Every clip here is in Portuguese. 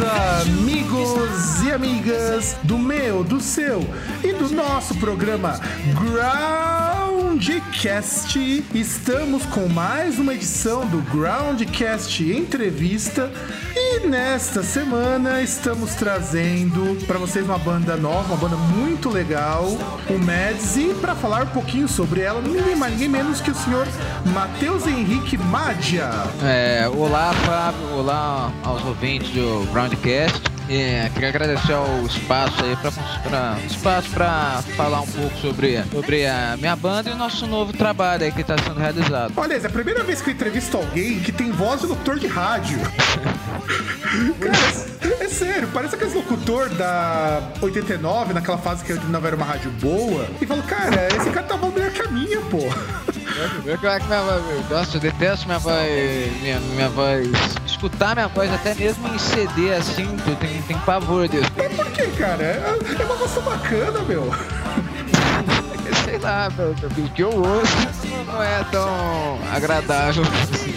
Amigos e amigas do meu, do seu e do nosso programa Groundcast. Estamos com mais uma edição do Groundcast Entrevista e nesta semana estamos trazendo para vocês uma banda nova, uma banda muito legal, o Mads, e para falar um pouquinho sobre ela, ninguém mais, ninguém menos que o senhor Matheus Henrique Madia. É, olá, Fábio. Olá aos ouvintes do Groundcast. É, queria agradecer ao espaço aí pra, pra, espaço para falar um pouco sobre, sobre a minha banda e o nosso novo trabalho aí que está sendo realizado. Olha, é a primeira vez que eu entrevisto alguém que tem voz de locutor de rádio. Cara, é sério, parece aquele locutor da 89, naquela fase que a 89 era uma rádio boa, e falo, cara, esse cara tá voz melhor que a minha, pô. Eu, eu, minha voz, eu detesto minha voz, minha, minha voz, escutar minha voz até mesmo em CD assim, tem, tem pavor disso. Mas por que, cara? É, é uma voz bacana, meu. Sei lá, o que eu ouço não é tão agradável.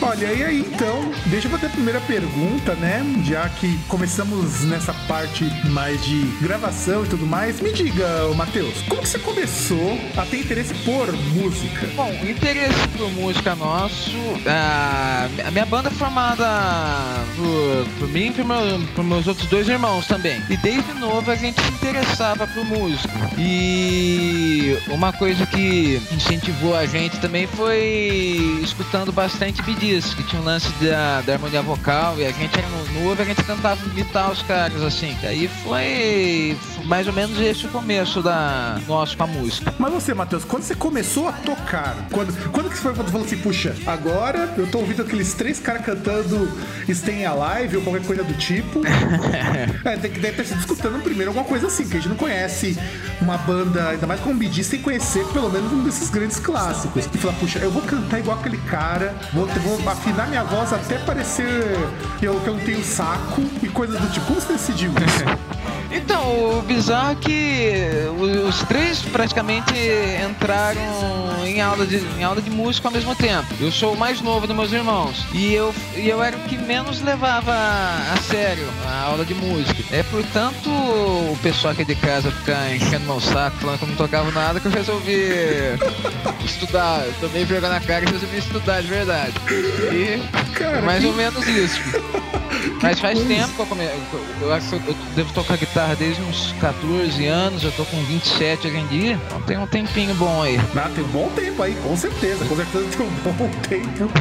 Olha, e aí então, deixa eu fazer a primeira pergunta, né? Já que começamos nessa parte mais de gravação e tudo mais, me diga, Matheus, como que você começou a ter interesse por música? Bom, o interesse por música nosso, a, a minha banda é formada por, por mim e por, meu, por meus outros dois irmãos também. E desde novo a gente se interessava por música. E uma coisa que incentivou a gente também foi escutando bastante BDs, que tinha um lance da, da harmonia vocal e a gente era novo, a gente tentava imitar os caras assim. Aí foi mais ou menos esse o começo da nossa com a música. Mas você, Matheus, quando você começou a tocar, quando, quando que você foi quando falou assim, puxa, agora eu tô ouvindo aqueles três caras cantando Stay Alive ou qualquer coisa do tipo. é, tem que deve ter sido escutando primeiro alguma coisa assim, que a gente não conhece uma banda, ainda mais com um BD, sem conhecer pelo menos um desses grandes clássicos. E falar, puxa, eu vou cantar igual aquele cara, vou, vou afinar minha voz até parecer eu, que eu não tenho saco e coisas do tipo. Como você decidiu? Então, o bizarro é que os três praticamente entraram em aula de, em aula de música ao mesmo tempo. Eu sou o mais novo dos meus irmãos. E eu, e eu era o que menos levava a sério a aula de música. É, portanto, o pessoal aqui de casa ficar enchendo meu saco, falando que eu não tocava nada, que eu resolvi estudar. Eu tomei vergonha na cara e resolvi estudar de verdade. E Cara, mais que... ou menos isso. Mas faz coisa. tempo que eu comecei. Eu acho que eu devo tocar guitarra desde uns 14 anos, eu tô com 27 hoje em dia. Então tem um tempinho bom aí. Ah, tem um bom tempo aí, com certeza. Com certeza tem um bom tempo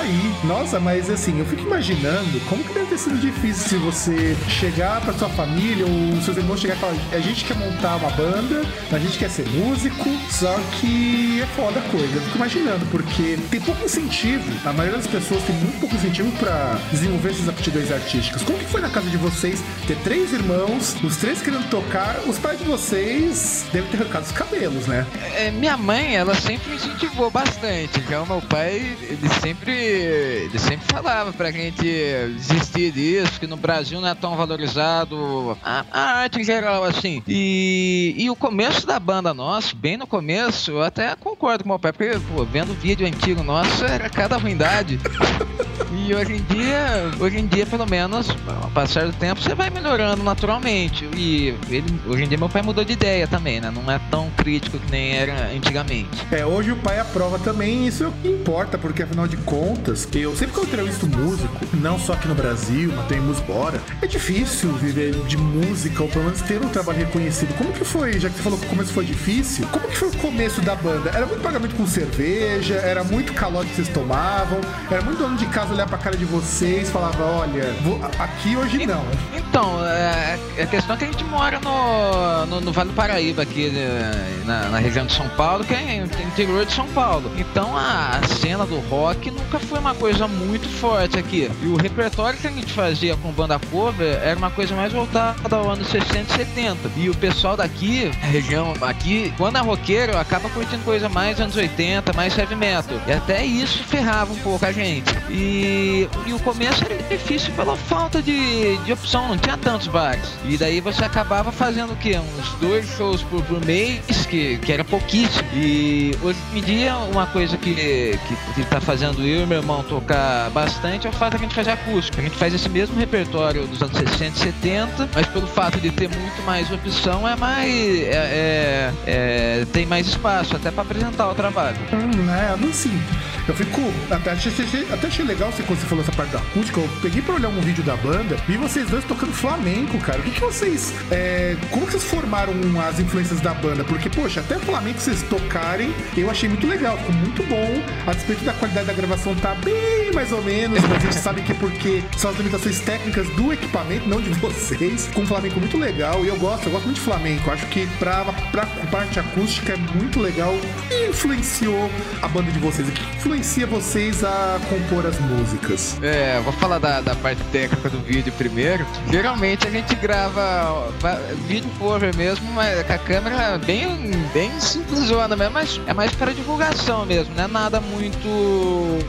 aí. Nossa, mas assim, eu fico imaginando como que deve ter sido difícil se você chegar pra sua família ou seus irmãos chegar e falar: a gente quer montar uma banda, a gente quer ser músico, só que é foda a coisa. Eu fico imaginando, porque tem pouco incentivo. A maioria das pessoas tem muito pouco incentivo para desenvolver essas aptidões artísticas. Como que foi na casa de vocês ter três irmãos, os três querendo tocar, os pais de vocês devem ter arrancado os cabelos, né? É, minha mãe, ela sempre me incentivou bastante. Então meu pai, ele sempre, ele sempre falava pra gente desistir disso, que no Brasil não é tão valorizado a, a arte em geral, assim. E, e o começo da banda nossa, bem no começo, eu até concordo com meu pai, porque, pô, vendo vídeo antigo nosso, era cada ruindade. E hoje em dia, hoje em dia, pelo menos, ao passar do tempo, você vai melhorando naturalmente. E ele, hoje em dia meu pai mudou de ideia também, né? Não é tão crítico que nem era antigamente. É, hoje o pai aprova também, isso é o que importa, porque afinal de contas, eu sempre que eu entrevisto músico, não só aqui no Brasil, mas tem músico fora, é difícil viver de música, ou pelo menos ter um trabalho reconhecido. Como que foi, já que você falou que o começo foi difícil, como que foi o começo da banda? Era muito pagamento com cerveja, era muito calote que vocês tomavam, era muito dono de casa olhar pra cara de vocês e falava, olha, aqui hoje não. Então, é, é, a questão é que a gente mora no, no, no Vale do Paraíba, aqui né, na, na, região de São Paulo, que é interior de São Paulo. Então a, cena do rock nunca foi uma coisa muito forte aqui. E o repertório que a gente fazia com banda cover era uma coisa mais voltada ao ano 60 e 70. E o pessoal daqui, a região aqui, quando é roqueiro, acaba curtindo coisa mais anos 80, mais heavy metal. E até isso ferrava um pouco a gente. E, e o começo era difícil pela falta de, de opção, não tinha tantos bares. E daí você acabava fazendo o quê? Uns dois shows por, por mês, que, que era pouquíssimo. E hoje em dia, uma coisa que, que, que tá fazendo eu e meu irmão tocar bastante é o fato de a gente fazer acústico. A gente faz esse mesmo repertório dos anos 60 e 70, mas pelo fato de ter muito mais opção, é mais. É, é, é tem mais espaço até para apresentar o trabalho. Hum, é, não sim. Eu fico. Até achei, até achei legal você, quando você falou essa parte da acústica. Eu peguei pra olhar um vídeo da banda, vi vocês dois tocando flamenco, cara. O que, que vocês. É, como que vocês formaram as influências da banda? Porque, poxa, até flamenco vocês tocarem, eu achei muito legal, ficou muito bom. A despeito da qualidade da gravação tá bem mais ou menos, mas a gente sabe que é porque são as limitações técnicas do equipamento, não de vocês. Com um flamenco muito legal. E eu gosto, eu gosto muito de flamenco. Acho que pra, pra parte acústica é muito legal. E influenciou a banda de vocês? O que influencia vocês a compor as músicas? É, vou falar da, da parte técnica do vídeo primeiro. Geralmente a gente grava vídeo cover mesmo, mas com a câmera bem, bem simplesona mesmo, mas é mais para divulgação mesmo, não é nada muito.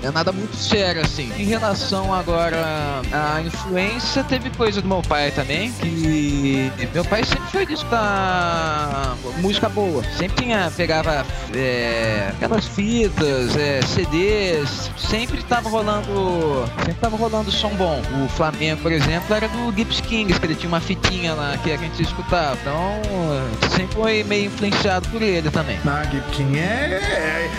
é nada muito sério assim. Em relação agora à influência, teve coisa do meu pai também, que meu pai sempre foi de escutar música boa. Sempre tinha, pegava é, aquelas fitas, é, Sempre tava rolando. Sempre tava rolando som bom. O Flamengo, por exemplo, era do Gibbs Kings, que ele tinha uma fitinha lá que a gente escutava. Então, sempre foi meio influenciado por ele também. Ah, Gibbs King é,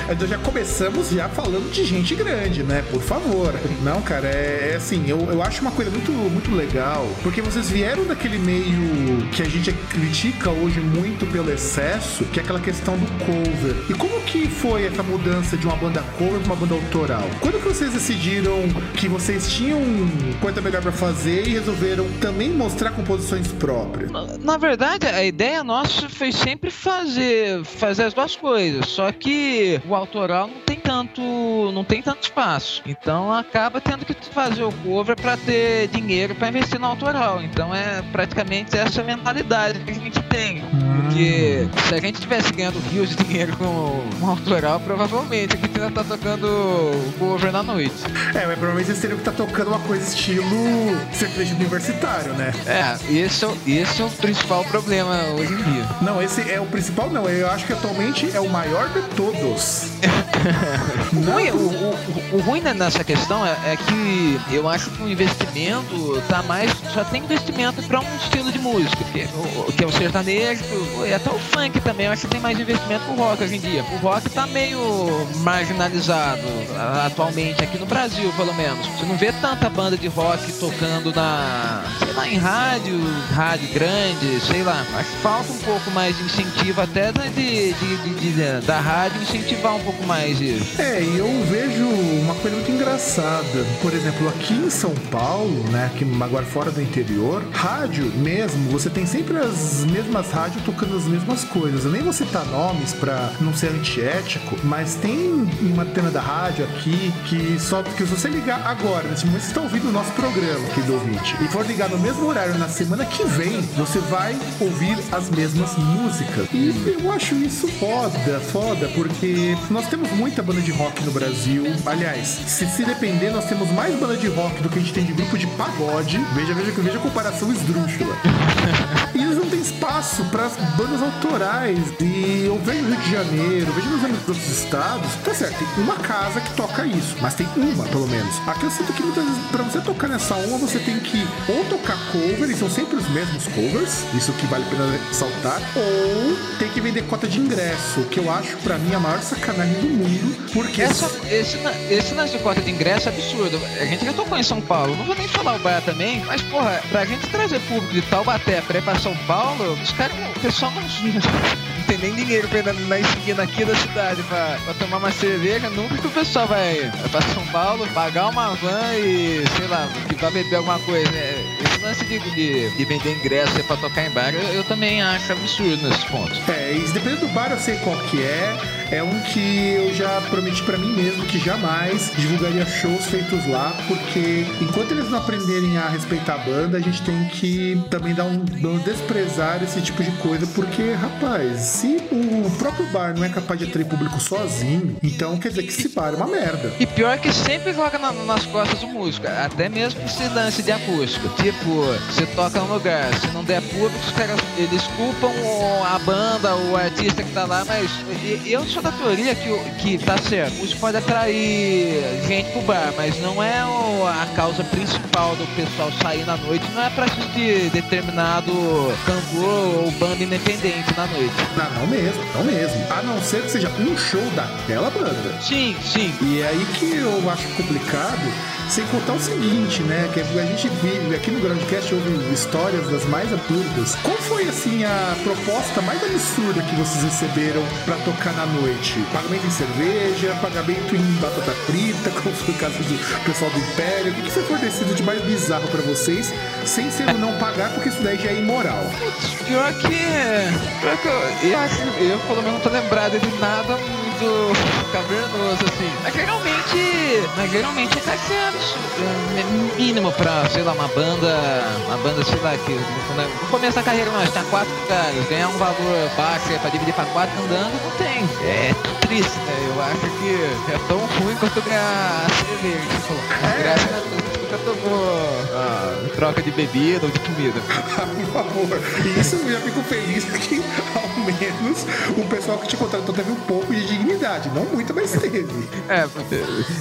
é, é. Já começamos já falando de gente grande, né? Por favor. Não, cara, é, é assim, eu, eu acho uma coisa muito, muito legal, porque vocês vieram daquele meio que a gente critica hoje muito pelo excesso, que é aquela questão do cover. E como que foi essa mudança de uma banda cover para uma banda autoral? Quando que vocês decidiram que vocês tinham coisa melhor para fazer e resolveram também mostrar composições próprias? Na, na, verdade, a ideia nossa foi sempre fazer fazer as duas coisas, só que o autoral não tem tanto não tem tanto espaço. Então acaba tendo que fazer o cover para ter dinheiro para investir no autoral. Então é praticamente essa mentalidade que a gente tem. Porque se a gente tivesse ganhando rios de dinheiro com um autoral, provavelmente a gente ainda tá tocando cover na noite. É, mas provavelmente vocês teriam que estar tá tocando uma coisa estilo sertanejo universitário, né? É, esse, esse é o principal problema hoje em dia. Não, esse é o principal, não. Eu acho que atualmente é o maior de todos. o, ruim, o, o, o, ruim nessa questão é, é, que eu acho que o investimento tá mais. Só tem investimento para um estilo de música, que, é que é o sertanejo, e até o funk também. Eu acho que tem mais investimento pro rock hoje em dia. O rock tá meio marginalizado atualmente, aqui no Brasil, pelo menos. Você não vê tanta banda de rock tocando na. Em rádio, rádio grande, sei lá. Que falta um pouco mais de incentivo até de, de, de, de da rádio incentivar um pouco mais isso. É, e eu vejo uma coisa muito engraçada. Por exemplo, aqui em São Paulo, né, aqui agora fora do interior, rádio mesmo, você tem sempre as mesmas rádios tocando as mesmas coisas. Eu nem vou citar nomes para não ser antiético, mas tem uma antena da rádio aqui que só que se você ligar agora, nesse momento você está ouvindo o nosso programa aqui do ouvinte, e for ligar no mesmo horário na semana que vem, você vai ouvir as mesmas músicas. E eu acho isso foda, foda, porque nós temos muita banda de rock no Brasil. Aliás, se se depender, nós temos mais banda de rock do que a gente tem de grupo de pagode. Veja, veja, veja a comparação esdrúxula. têm espaço para as bandas autorais. E eu vejo no Rio de Janeiro, vejo nos outros estados. Tá certo, tem uma casa que toca isso, mas tem uma, pelo menos. Aqui eu sinto que muitas vezes, pra você tocar nessa uma, você tem que ou tocar cover, e são sempre os mesmos covers, isso que vale a pena ressaltar, ou tem que vender cota de ingresso, que eu acho para mim a maior sacanagem do mundo, porque. Essa, esse, esse lance de cota de ingresso é absurdo. A gente já tocou em São Paulo, não vou nem falar o bar também, mas porra, pra gente trazer público de Taubaté pra ir pra São Paulo Paulo, os caras, o pessoal não, não tem nem dinheiro pra ir na, na esquina aqui da cidade pra, pra, tomar uma cerveja. Nunca que o pessoal vai, vai pra São Paulo, pagar uma van e, sei lá, que vai beber alguma coisa. Esse lance de, de, de vender ingresso pra tocar em bar, eu, eu também acho absurdo nesse ponto. É, e dependendo do bar eu sei qual que é. É um que eu já prometi para mim mesmo que jamais divulgaria shows feitos lá, porque enquanto eles não aprenderem a respeitar a banda, a gente tem que também dar um, um desprezar esse tipo de coisa, porque, rapaz, se o próprio bar não é capaz de atrair público sozinho, então quer dizer que esse bar é uma merda. E pior que sempre joga na, nas costas do músico, até mesmo esse lance de acústico. Tipo, você toca num lugar, se não der público, os caras eles culpam a banda, o artista que tá lá, mas eu sou da teoria que, que tá certo. Isso pode atrair gente pro bar, mas não é a causa principal do pessoal sair na noite. Não é pra assistir determinado cantor ou banda independente na noite. Não, não mesmo, não mesmo. A não ser que seja um show daquela banda. Sim, sim. E é aí que eu acho complicado sem contar o seguinte, né? Que a gente vive aqui no Groundcast houve histórias das mais absurdas. Qual foi assim a proposta mais absurda que vocês receberam para tocar na noite? Pagamento em cerveja, pagamento em batata frita, como foi o caso do pessoal do Império. O que foi fornecido de mais bizarro para vocês, sem ser não pagar, porque isso daí já é imoral? Pior que. Pior que eu, eu, eu pelo menos não tô lembrado de nada muito cavernoso, assim. Mas geralmente. Mas geralmente é cachorro é mínimo pra, sei lá, uma banda. Uma banda, sei lá, que no começo da carreira nós tá quatro caras, ganhar um valor baixo é pra dividir pra quatro andando, não tem. É triste, né? Eu acho que é tão ruim quanto ganhar cerveja. Tipo, graças a Deus nunca tomou ah, troca de bebida ou de comida. Por favor. Isso eu já fico feliz que ao menos o pessoal que te contratou teve um pouco de dignidade. Não muito, mas teve. É,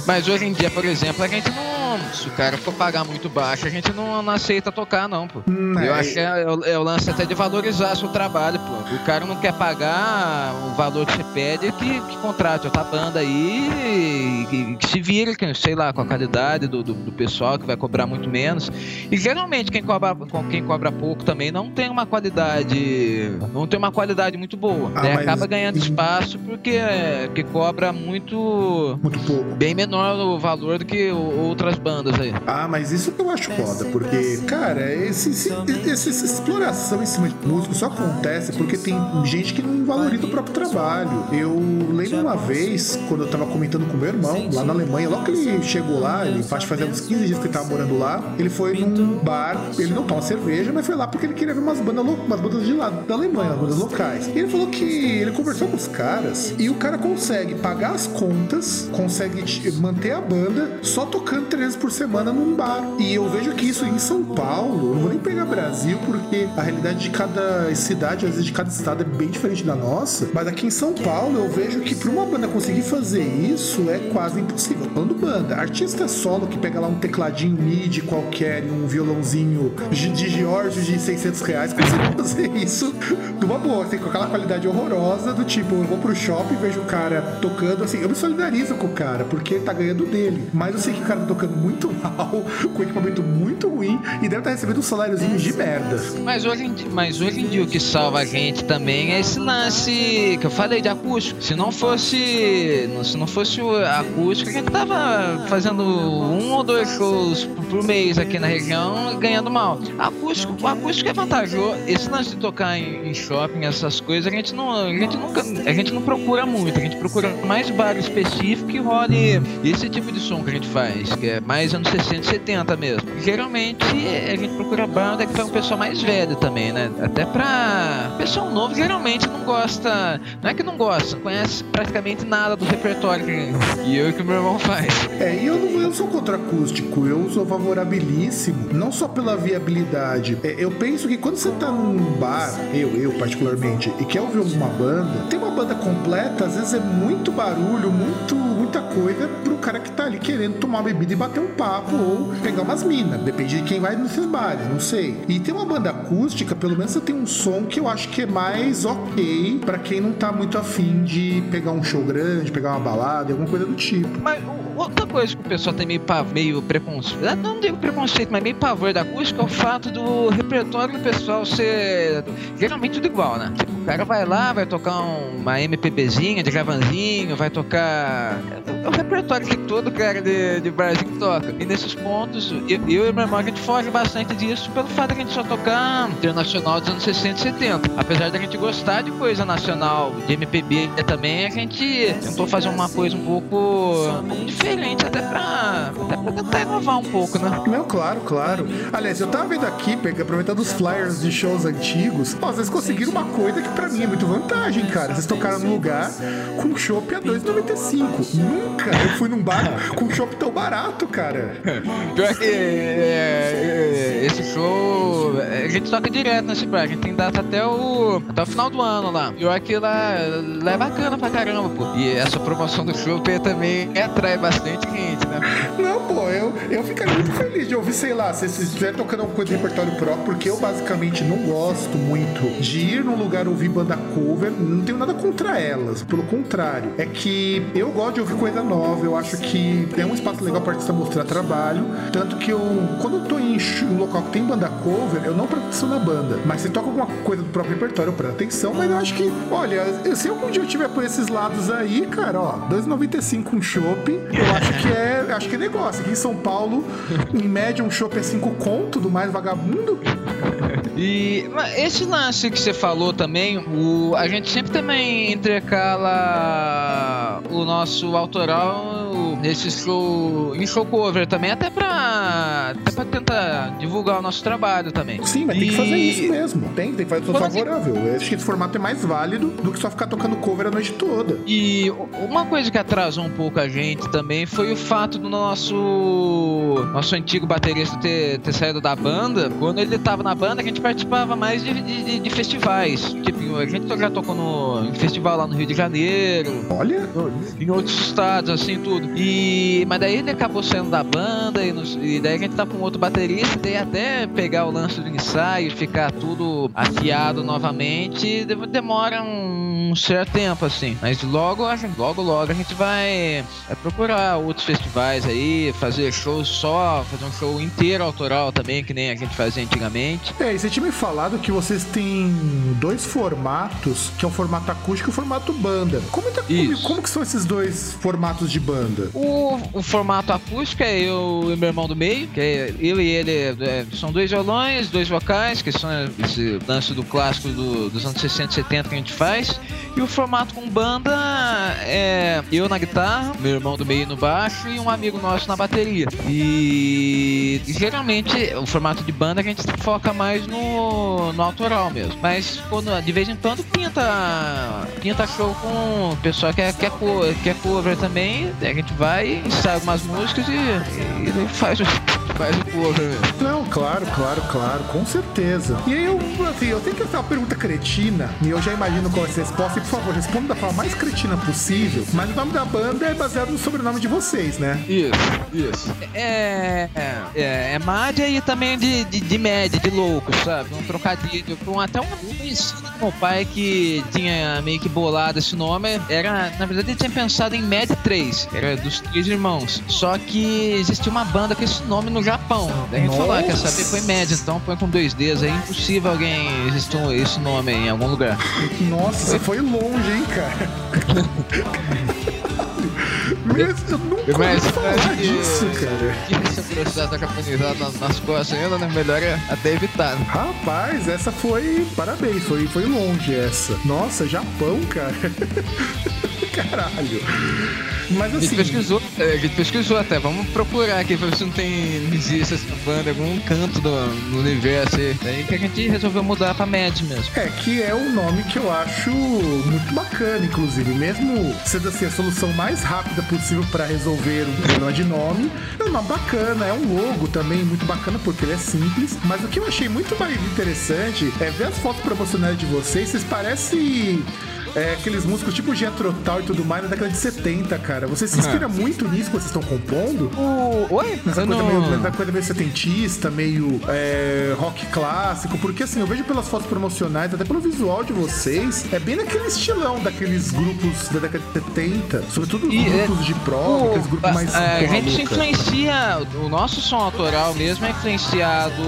mas hoje em dia, por exemplo, a gente não se o cara for pagar muito baixo, a gente não, não aceita tocar, não, pô. Hum, eu é... acho que é, é, é, o lance até de valorizar seu trabalho, pô. O cara não quer pagar o valor que você pede, que, que contrate outra banda aí que, que se vire, que, sei lá, com a qualidade do, do, do, pessoal, que vai cobrar muito menos. E geralmente quem cobra, quem cobra pouco também não tem uma qualidade. Não tem uma qualidade muito boa. Ah, mas... Acaba ganhando espaço porque, porque cobra muito. Muito pouco. Bem menor o valor do que outras bandas aí. Ah, mas isso que eu acho foda, porque, cara, esse, esse, esse, essa exploração em cima de músico só acontece porque tem gente que não valoriza o próprio trabalho. Eu lembro uma vez, quando eu tava comentando com meu irmão, lá na Alemanha, logo que ele chegou lá, ele faz fazer uns 15 dias que tava morando lá, ele foi num bar, ele não toma cerveja, mas foi lá porque ele queria ver umas bandas, umas bandas de lá da Alemanha, umas bandas locais. E ele falou que ele conversou com os caras e o cara consegue pagar as contas, consegue manter a banda só tocando 300 vezes por semana num bar. E eu vejo que isso em São Paulo, não vou nem pegar Brasil, porque a realidade de cada cidade, às vezes de cada estado, é bem diferente da nossa. Mas aqui em São Paulo, eu vejo que para uma banda conseguir fazer isso é quase impossível. Falando banda, artista solo que pega lá um tecladinho MIDI qualquer e um violãozinho de George de 600 reais, consegue fazer isso de uma boa, assim, com aquela qualidade horrorosa do tipo, eu vou pro shopping vejo o cara tocando, assim, eu me solidarizo com o cara, porque ele tá ganhando dele. Mas eu sei que o cara tá tocando muito mal, com equipamento muito ruim e deve estar recebendo um saláriozinho de merda. Mas hoje, em dia, mas hoje em dia o que salva a gente também é esse lance que eu falei de acústico. Se não fosse. Se não fosse o acústico, a gente tava fazendo um ou dois shows por mês aqui na região ganhando mal. Acústico, o acústico é vantajoso. Esse lance de tocar em, shopping, essas coisas, a gente não. A gente nunca. A gente não procura muito. A gente procura mais bar específico que role esse tipo de som que a gente faz, que é mais anos 60 e 70 mesmo. Geralmente a gente procura banda que foi um pessoal mais velho também, né? Até pra. Pessoal novo geralmente não gosta. Não é que não gosta, não conhece praticamente nada do repertório que eu e que meu irmão faz. É, e eu não eu sou contra acústico, eu sou favorabilíssimo, não só pela viabilidade. É, eu penso que quando você tá num bar, eu, eu particularmente, e quer ouvir uma banda, tem uma banda completa, às vezes é muito barulho, muito, muita coisa pro cara que tá ali querendo tomar bebida e bater um papo ou pegar umas minas. Depende de quem vai nesses bares, não sei. E tem uma banda acústica, pelo menos você tem um som que eu acho que é mais ok para quem não tá muito afim de pegar um show grande, pegar uma balada, alguma coisa do tipo. Mas outra coisa que o pessoal tem meio, meio preconceito, não digo preconceito, mas meio pavor da acústica é o fato do repertório do pessoal ser geralmente tudo igual, né? Tipo, o cara vai lá, vai tocar uma MPBzinha de gravanzinho, vai tocar. É o repertório que todo cara de, de barzinho toca. E nesses pontos, eu, eu e meu irmão, a gente foge bastante disso pelo fato de a gente só tocar internacional dos anos 60 e 70. Apesar de a gente gostar de coisa nacional, de MPB também, a gente tentou fazer uma coisa um pouco diferente, até pra, até pra tentar inovar um pouco, né? Não, claro, claro. Aliás, eu tava vendo aqui, aproveitando os flyers de shows antigos, ó, vocês conseguiram uma coisa que pra mim é muito vantagem, cara. Vocês tocaram num lugar com chopp a 2,95. Nunca eu fui num bar com chopp tão barato, cara. Pior que é, é, esse show, a gente toca direto nesse bar, a gente tem data até o, até o final do ano lá. Pior que lá, lá é bacana pra caramba, pô. E essa promoção do show também atrai bastante gente, né? Não, pô, eu, eu ficaria muito feliz de ouvir, sei lá, se vocês estiverem tocando alguma coisa de repertório próprio, porque eu basicamente não gosto muito de ir num lugar ouvir banda cover, não tenho nada contra elas, pelo contrário. É que eu gosto de ouvir coisa nova, eu acho que é um espaço legal para artista mostrar trabalho, tanto que eu, quando eu tô em um local que tem banda cover, eu não presto na banda, mas se toca alguma coisa do próprio repertório, eu presto atenção, mas eu acho que, olha, se algum dia eu tiver por esses lados aí, cara, ó, 2,95 um chopp, eu acho que é, acho que é negócio. Aqui em São Paulo, em média, um chopp é 5 conto do mais vagabundo. E esse lance que você falou também, o, a gente sempre também intercala o nosso autoral nesse show, em show cover também, até pra, até pra tentar divulgar o nosso trabalho também. Sim, mas e... tem que fazer isso mesmo. Tem, tem que fazer tudo favorável. Que... Acho que esse formato é mais válido do que só ficar tocando cover a noite toda. E uma coisa que atrasou um pouco a gente também foi o fato do nosso nosso antigo baterista ter, ter saído da banda. Quando ele tava na banda, a gente participava mais de, de, de festivais. Tipo, a gente já tocou no, em festival lá no Rio de Janeiro. Olha! Em outros estados, assim, tudo. E, mas daí ele acabou saindo da banda e, nos, e daí a gente tá com outro baterista e até pegar o lance do ensaio e ficar tudo afiado novamente, demora um certo tempo, assim. Mas logo, logo, logo a gente vai, vai procurar outros festivais aí, fazer shows só, fazer um show inteiro autoral também, que nem a gente fazia antigamente. É, e você tinha me falado que vocês têm dois formatos, que é o formato acústico e o formato banda. Como, é, como, como que são esses dois formatos de banda? O, o formato acústico é eu e meu irmão do meio, que é eu e ele é, são dois violões, dois vocais, que são esse lance do clássico do, dos anos 60 e 70 que a gente faz. E o formato com banda é eu na guitarra, meu irmão do meio no baixo e um amigo nosso na bateria. E geralmente o formato de banda a gente foca mais no, no autoral mesmo. Mas quando, de vez em quando pinta, pinta show com o pessoal que é, que, é, que é cover também, a gente vai vai, ensaia algumas músicas e, e faz o faz o cover mesmo. Não, claro, claro, claro, com certeza. E aí eu, assim, eu tenho que fazer uma pergunta cretina, e eu já imagino qual é a resposta, e por favor, responda da forma mais cretina possível, mas o nome da banda é baseado no sobrenome de vocês, né? Isso, isso. É. É, é, é Mádia e também de, de, de, média, de louco, sabe? Um trocadilho com até um conhecido do meu pai que tinha meio que bolado esse nome. Era, na verdade, ele tinha pensado em Média 3, era dos três irmãos. Só que existia uma banda com esse nome no Japão. Daí a gente falou, ah, quer saber? Põe média, então põe com dois Ds. É impossível alguém existir esse nome em algum lugar. Nossa, foi longe, hein, cara? Mesmo, eu nunca Mas, falar disso, cara. Que processo da japonesada nas costas ainda, né? Melhor é até evitar. Rapaz, essa foi... Parabéns, foi, foi longe essa. Nossa, Japão, cara. Caralho. Mas assim. A gente assim, pesquisou, é, a gente pesquisou até. Vamos procurar aqui pra ver se não tem. existe essa banda, algum canto do, do universo aí. Daí que a gente resolveu mudar pra Mad mesmo. É, que é um nome que eu acho muito bacana, inclusive. Mesmo sendo assim a solução mais rápida possível para resolver um problema de nome, é um nome bacana, é um logo também muito bacana porque ele é simples. Mas o que eu achei muito mais interessante é ver as fotos promocionais de vocês. Vocês parecem é, aqueles músicos tipo Jethro Tull e tudo mais na década de 70, cara. Você se inspira muito nisso que vocês estão compondo? O... Oi? Nessa Eu coisa, não- meio, nessa coisa meio setentista, meio é, rock clássico, porque assim, eu vejo pelas fotos promocionais, até pelo visual de vocês, é bem naquele estilão daqueles grupos da década de 70, sobretudo E, é, grupos de prog, aqueles grupos mais a, a gente influencia, o nosso som autoral mesmo é influenciado,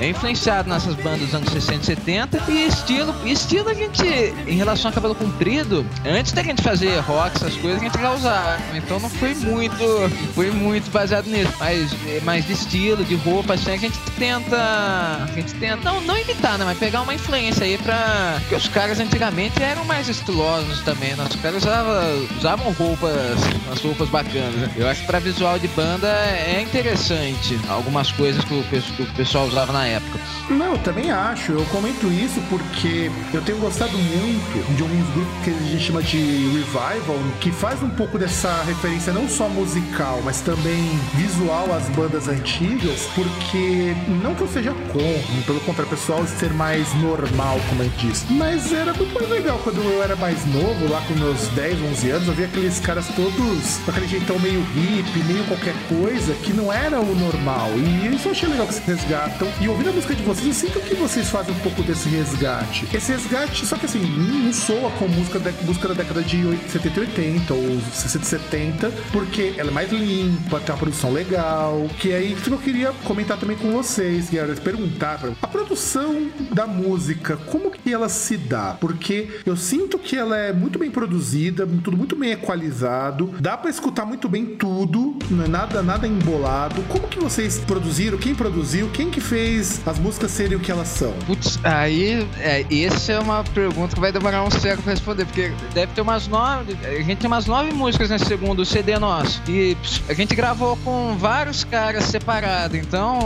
é influenciado nessas bandas dos anos 60 e 70 e estilo, estilo a gente, em relação a cabelo comprido, antes da gente fazer rock, essas coisas, a gente já usava, então não foi muito, foi muito baseado nisso, mas, mas de estilo, de roupa, assim, a gente tenta, a gente tenta, não, não imitar, né, mas pegar uma influência aí pra, porque os caras antigamente eram mais estilosos também, né, os caras usavam, usavam roupas, umas roupas bacanas, né? Eu acho que pra visual de banda é interessante algumas coisas que o, que o pessoal usava na época. Não, eu também acho. Eu comento isso porque eu tenho gostado muito de alguns grupos que a gente chama de revival, que faz um pouco dessa referência não só musical, mas também visual às bandas antigas, porque não que eu seja contra, pelo contrário, pessoal ser mais normal, como a gente diz. Mas era muito mais legal quando eu era mais novo, lá com meus 10, 11 anos, eu via aqueles caras todos com aquele jeitão meio hippie, meio qualquer coisa, que não era o normal. E isso eu achei legal que vocês resgatam. E ouvindo a música de vocês, eu sinto que vocês fazem um pouco desse resgate. Esse resgate, só que assim, não soa com música da, música da década de 80, 70 e 80 ou 60 e 70, porque ela é mais limpa, tem uma produção legal. Que é isso que eu queria comentar também com vocês, era perguntar a produção da música, como que ela se dá? Porque eu sinto que ela é muito bem produzida, tudo muito bem equalizado, dá pra escutar muito bem tudo, não é nada nada embolado. Como que vocês produziram? Quem produziu? Quem que fez as músicas serem o que elas são? Putz, aí, é, essa é uma pergunta que vai demorar um século responder, porque deve ter umas nove, a gente tem umas nove músicas nesse segundo CD nosso, e a gente gravou com vários caras separados, então,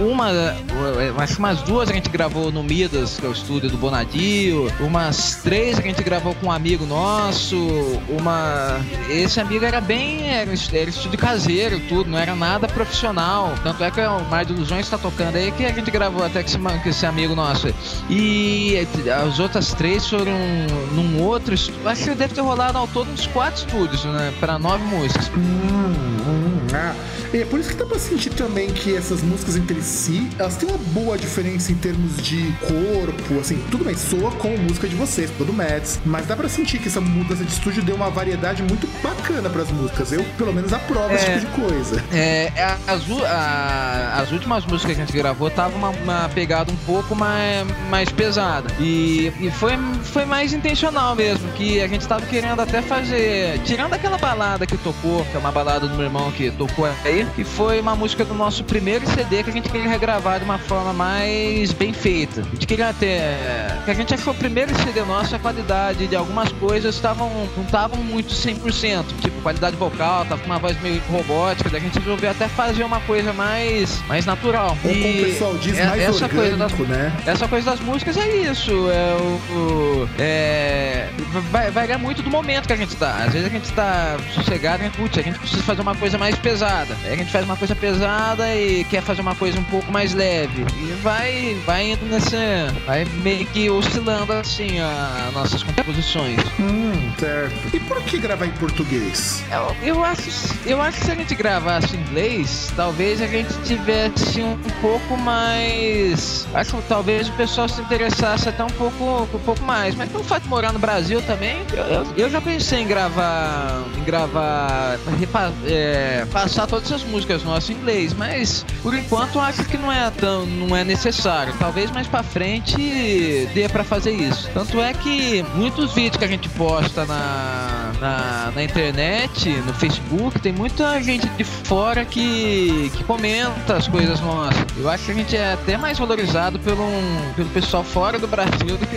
um- uma, acho que umas duas a gente gravou no Midas, que é o estúdio do Bonadio, umas três a gente gravou com um amigo nosso, uma, esse amigo era bem, era, era estúdio caseiro, tudo, não era nada profissional, tanto é que o Mar de Ilusões está tocando aí, que a gente gravou até com esse, esse amigo nosso. E as outras três foram num outro. estu- Acho que deve ter rolado ao todo uns quatro estúdios, né? Para nove músicas. Hum, hum, ah. É por isso que dá pra sentir também que essas músicas entre si, elas têm uma boa diferença em termos de corpo, assim, tudo bem, soa como música de vocês, todo Mads, mas dá pra sentir que essa mudança de estúdio deu uma variedade muito bacana pras músicas. Eu, pelo menos, aprovo esse É. tipo de coisa. É, as, u- a- as últimas músicas que a gente gravou tava uma, uma pegada um pouco mais, mais pesada. E, e foi, foi mais intencional mesmo, que a gente tava querendo até fazer. Tirando aquela balada que tocou, que é uma balada do meu irmão que tocou aí, que foi uma música do nosso primeiro CD que a gente queria regravar de uma forma mais bem feita. A gente queria ter. Que a gente achou o primeiro CD nosso, a qualidade de algumas coisas estavam não estavam muito 100%. Tipo, qualidade vocal, tava com uma voz meio robótica, daí a gente resolveu até fazer uma coisa mais, mais natural. Ou como o pessoal diz, é- mais essa coisa das orgânico, né? essa coisa das músicas é isso. É o. o- é, vai, varia muito do momento que a gente tá. Às vezes a gente tá sossegado e a gente, putz, a gente precisa fazer uma coisa mais pesada. Aí a gente faz uma coisa pesada e quer fazer uma coisa um pouco mais leve. E vai, vai indo nesse. Vai meio que oscilando assim a, nossas composições. Hum, certo. E por que gravar em português? Eu, eu acho, eu acho que se a gente gravasse em inglês, talvez a gente tivesse um pouco mais. Acho que talvez o pessoal se interessasse até um pouco, um pouco mais. Mas pelo fato de morar no Brasil também, eu, eu, eu já pensei em gravar. em gravar. repa- é, passar todas as músicas nossas em inglês, mas por enquanto acho que não é tão. não é necessário. Talvez mais pra frente dê pra fazer isso. Tanto é que muitos vídeos que a gente posta na, na, na internet, no Facebook, tem muita gente de fora que, que comenta as coisas nossas. Eu acho que a gente é até mais valorizado pelo, um- pelo pessoal fora do Brasil do que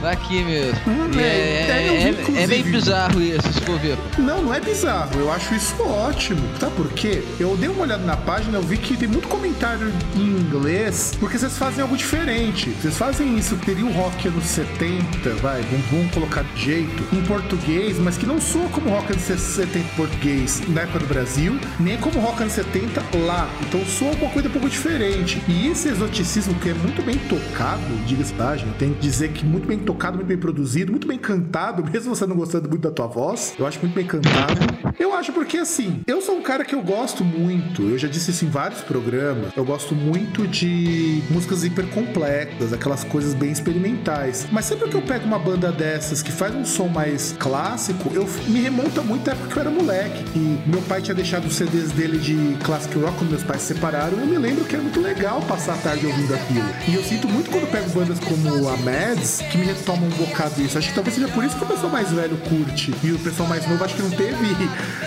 daqui mesmo. Hum, E é, é, é, é, é meio bizarro isso, se for ver. Não, não é bizarro. Eu acho isso ótimo. Sabe por quê? Eu dei uma olhada na página, eu vi que tem muito comentário em inglês, porque vocês fazem algo diferente. Vocês fazem isso, teria um rock anos 70, vai, vamos, vamos colocar de jeito, em português, mas que não soa como rock anos 70 português na época do Brasil, nem como rock anos 70 lá. Então soa uma coisa um pouco diferente. E esse exoticismo que é muito bem tocado, diga-se página, tenho que dizer que muito bem tocado, muito bem produzido, muito bem cantado, mesmo você não gostando muito da tua voz, eu acho muito bem cantado. Eu acho porque assim, eu sou um cara que eu gosto muito, eu já disse isso em vários programas, eu gosto muito de músicas hiper complexas, aquelas coisas bem experimentais. Mas sempre que eu pego uma banda dessas que faz um som mais clássico, eu me remonta muito à época que eu era moleque. E meu pai tinha deixado os CDs dele de classic rock quando meus pais se separaram. Eu me lembro que era muito legal passar a tarde ouvindo aquilo. E eu sinto muito quando pego bandas como a Mads que me retomam um bocado isso. Acho que talvez seja por isso que o pessoal mais velho curte. E o pessoal mais novo acho que não teve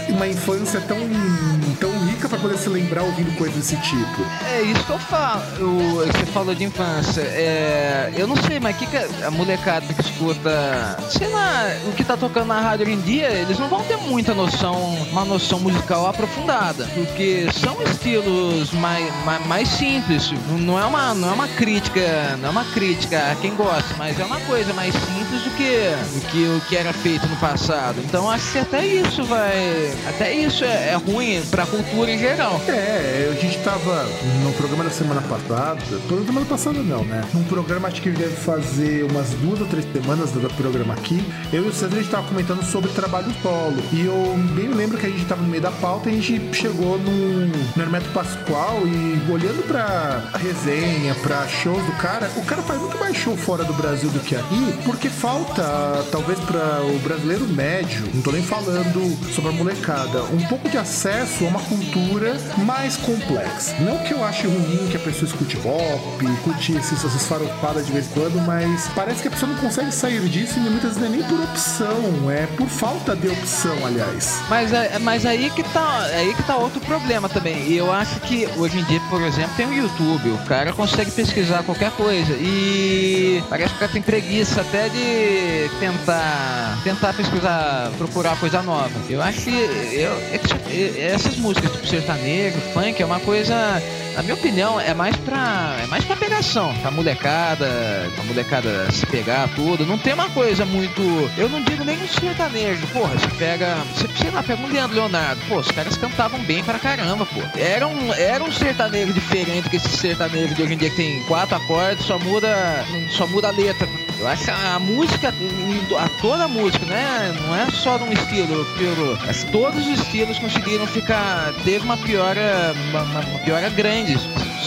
uma infância tão, para poder se lembrar ouvindo coisas desse tipo. É isso que eu falo. O, você falou de infância. É, eu não sei, mas o que, que a molecada que escuta, sei lá, o que tá tocando na rádio hoje em dia, eles não vão ter muita noção, uma noção musical aprofundada. Porque são estilos mais, mais, mais simples. Não é, uma, não é uma crítica, não é uma crítica a quem gosta, mas é uma coisa mais simples do que, do que o que era feito no passado. Então acho que até isso vai. Até isso é, é ruim pra cultura em geral. É, a gente tava no programa da semana passada. Toda semana passada não, né? Num programa acho que deve fazer umas duas ou três semanas do programa aqui. Eu e o César a gente tava comentando sobre trabalho solo. E eu bem lembro que a gente tava no meio da pauta e a gente chegou no Hermeto Pascoal e olhando pra resenha, pra shows do cara, o cara faz muito mais show fora do Brasil do que aqui, porque falta, talvez para o brasileiro médio, não tô nem falando sobre a molecada, um pouco de acesso a uma cultura mais complexa. Não que eu ache ruim que a pessoa escute pop, curte esses, essas farofadas de vez em quando, mas parece que a pessoa não consegue sair disso e muitas vezes é nem por opção, é por falta de opção, aliás. Mas, é, mas aí que tá, aí que tá outro problema também. Eu acho que hoje em dia, por exemplo, tem o YouTube, o cara consegue pesquisar qualquer coisa e parece que o cara tem preguiça até de tentar tentar pesquisar, procurar coisa nova. Eu acho que eu, essas músicas tipo sertanejo, funk é uma coisa na minha opinião, é mais pra. É mais pra pegação. Pra molecada, pra molecada se pegar tudo. Não tem uma coisa muito. Eu não digo nem um sertanejo. Porra, você pega. Você, sei lá, pega um Leandro Leonardo. Pô, os caras cantavam bem pra caramba, pô. Era um, era um sertanejo diferente que esse sertanejo de hoje em dia que tem quatro acordes, só muda. Só muda a letra. Eu acho a música, a toda a música, né? Não é só de um estilo, pelo, todos os estilos conseguiram ficar. Teve uma piora, uma, uma piora grande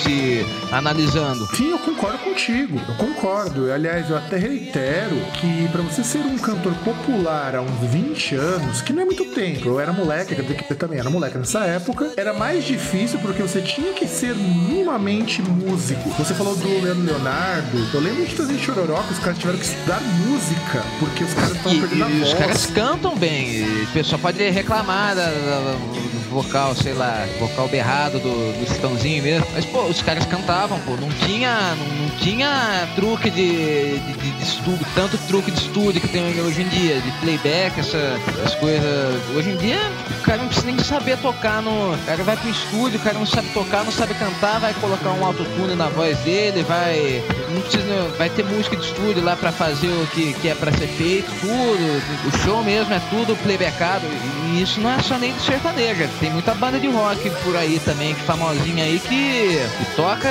se analisando. Sim, eu concordo contigo. Eu concordo. Aliás, eu até reitero que para você ser um cantor popular há uns 20 anos, que não é muito tempo, eu era moleque, quer dizer que eu também era moleque nessa época, era mais difícil porque você tinha que ser minimamente músico. Você falou do Leandro Leonardo, eu lembro de trazer Chororó que os caras tiveram que estudar música porque os caras estavam perdendo a e voz. Os caras cantam bem. O pessoal pode reclamar do vocal, sei lá, vocal berrado do, do Chitãozinho mesmo. Mas, pô, os caras cantavam, pô. Não tinha, não, não tinha truque de, de, de, de, estúdio, tanto truque de estúdio que tem hoje em dia, de playback, essa, essas coisas. Hoje em dia, o cara não precisa nem saber tocar no. O cara vai pro estúdio, o cara não sabe tocar, não sabe cantar, vai colocar um autotune na voz dele, vai. Não precisa. Vai ter música de estúdio lá pra fazer o que, que é pra ser feito, tudo. O show mesmo é tudo playbackado. E isso não é só nem de sertaneja. Tem muita banda de rock por aí também, que famosinha aí, que, que toca.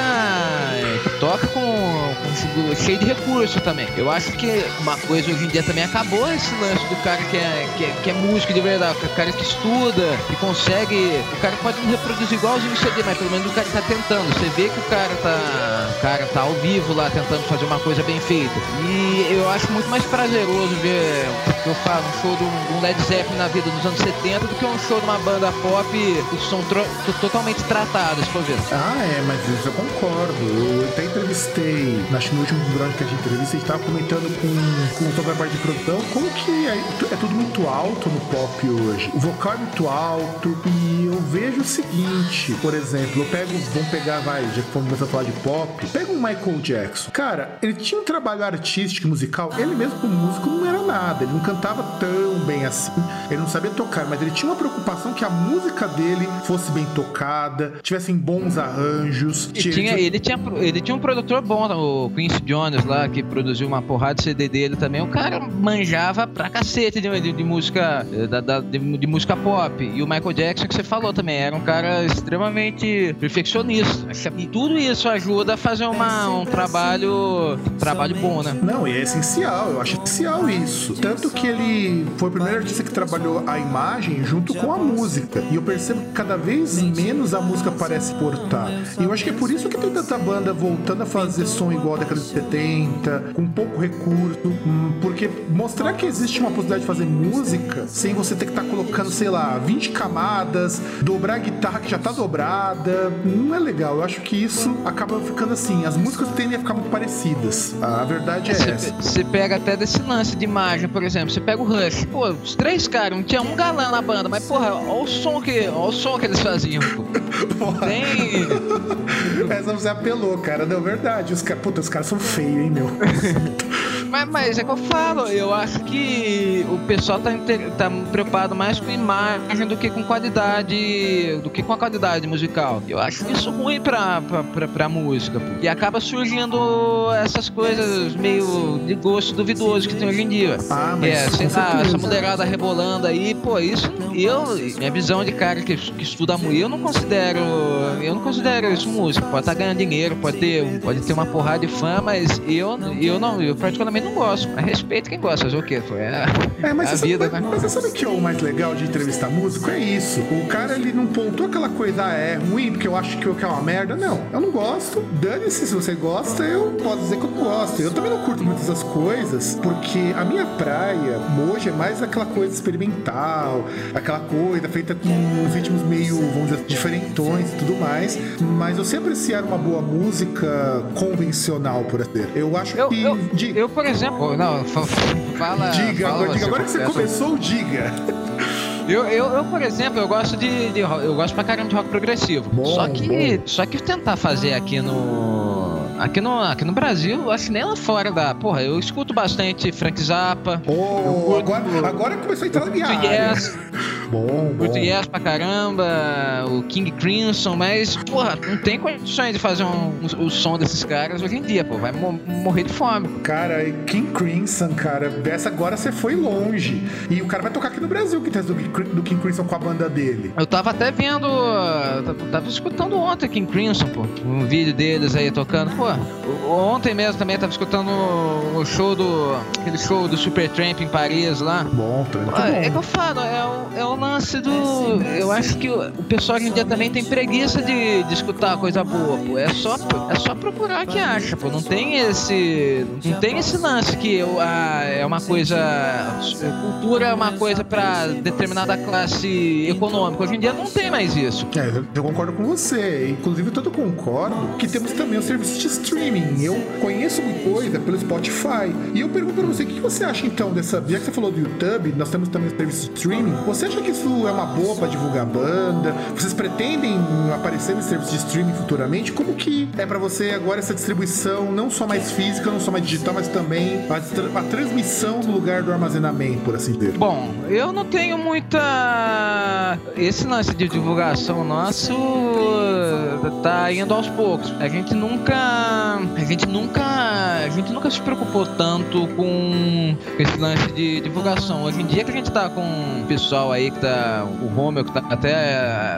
que toca com, com, cheio de recurso também. Eu acho que uma coisa hoje em dia também acabou esse lance do cara que é, que é, que é músico de verdade, o cara que estuda, que consegue. O cara pode não reproduzir igualzinho o CD, mas pelo menos o cara tá tentando. Você vê que o cara tá. O cara tá ao vivo lá tentando fazer uma coisa bem feita. E eu acho muito mais prazeroso ver, eu falo, um show de um Led Zeppelin na vida dos anos 70 do que um show de uma banda pop que são totalmente tratadas, por ver. Ah, é, mas isso eu concordo. Eu até entrevistei, acho que no último a gente entrevista, a gente tava comentando com, com sobre de produção, como que é, é tudo muito alto no pop hoje. O vocal é muito alto e eu vejo o seguinte, por exemplo, eu pego, vamos pegar, vai, já que vamos começar a falar de pop, pega um Michael Jackson. Cara, ele tinha um trabalho artístico, musical, ele mesmo como músico não era nada, ele não cantava tão bem assim, ele não sabia tocar, mas ele tinha uma preocupação que a música dele fosse bem tocada, tivessem bons arranjos. E tinha, ele, tinha, ele tinha um produtor bom, o Quincy Jones lá, que produziu uma porrada de CD dele também. O cara manjava pra cacete de, de, de música da, da, de, de, música pop. E o Michael Jackson, que você falou também, era um cara extremamente perfeccionista. E tudo isso ajuda a fazer uma, um trabalho, trabalho bom, né? Não, e é essencial, eu acho essencial isso. Tanto que ele foi o primeiro artista que trabalhou a imagem junto com a música. E eu percebo que cada vez menos a música parece portar. E eu acho que é por isso que tem tanta banda voltando a fazer som igual a década de 70, com pouco recurso. Porque mostrar que existe uma possibilidade de fazer música sem você ter que estar tá colocando, sei lá, 20 camadas, dobrar a guitarra que já tá dobrada, não é legal. Eu acho que isso acaba ficando assim. As músicas tendem a ficar muito parecidas. A verdade é você, essa. Você pega até desse lance de imagem, por exemplo. Você pega o Rush. Pô, os três caras, não tinha um galã na banda, mas porra, olha o som que, olha o som que eles faziam. Tem. Essa você apelou, cara. Não, verdade. Os, puta, os caras são feios, hein, meu? Mas, mas, é que eu falo, eu acho que o pessoal tá, tá preocupado mais com imagem do que com qualidade, do que com a qualidade musical. Eu acho isso ruim pra, pra, pra, pra música. E acaba surgindo essas coisas meio de gosto duvidoso que tem hoje em dia. Ah, mas é, sei lá, essa mulherada rebolando aí, pô, isso eu, minha visão de cara que, que estuda música, eu não considero, eu não considero isso música. Pode estar tá ganhando dinheiro, pode ter, pode ter uma porrada de fã, mas eu, eu não, eu particularmente também não gosto. Mas respeito quem gosta, fazer o quê? Foi a, é, mas a vida, sabe, né? Mas você sabe que é o mais legal de entrevistar músico? É isso. O cara, ele não pontou aquela coisa, ah, é ruim porque eu acho que é uma merda. Não, eu não gosto. Dane-se se você gosta, eu posso dizer que eu não gosto. Eu também não curto muitas das coisas, porque a minha praia hoje é mais aquela coisa experimental, aquela coisa feita com uns ritmos meio, vamos dizer, diferentões e tudo mais. Mas eu sempre apreciar uma boa música convencional, por assim. Eu acho eu, que. Eu, de... eu, por exemplo. Não, fala. Diga, fala agora, diga, agora que você começou, diga. Eu, eu, eu, por exemplo, eu gosto de, de, eu gosto pra caramba de rock progressivo. Bom, só que, bom. só que tentar fazer aqui no aqui no, aqui no Brasil, que nem lá fora da, porra, eu escuto bastante Frank Zappa. Oh, agora, agora começou a entrar na minha área. Yes, bom, bom. Yes pra caramba, o King Crimson, mas, porra, não tem condições de fazer um, um, o som desses caras hoje em dia, pô, vai morrer de fome. Cara, King Crimson, cara, dessa agora você foi longe. E o cara vai tocar aqui no Brasil, que tem do do King Crimson com a banda dele. Eu tava até vendo. Tava escutando ontem King Crimson, pô. Um vídeo deles aí tocando. Pô, ontem mesmo também tava escutando o show do. aquele show do Super Tramp em Paris lá. Bom, tá bom. É que eu falo, é o, é o lance do. Eu acho que o, pessoal hoje em dia também tem preguiça de, de escutar coisa boa, pô. É só, é só procurar que acha, pô. Não tem esse. Não tem esse lance que a, é uma coisa. Cultura é uma coisa pra determinada da classe econômica. Hoje em dia não tem mais isso. É, eu concordo com você. Inclusive, eu concordo que temos também o serviço de streaming. Eu conheço coisa pelo Spotify. E eu pergunto pra você, o que você acha então dessa. Já que você falou do YouTube, nós temos também o serviço de streaming. Você acha que isso é uma boa para divulgar banda? Vocês pretendem aparecer nesse serviço de streaming futuramente? Como que é para você agora essa distribuição, não só mais física, não só mais digital, mas também a, a transmissão no lugar do armazenamento, por assim dizer? Bom, eu não tenho muita esse lance de divulgação nosso tá indo aos poucos. A gente nunca. A gente nunca. A gente nunca se preocupou tanto com esse lance de divulgação. Hoje em dia que a gente tá com o pessoal aí que tá. O Romeu que tá até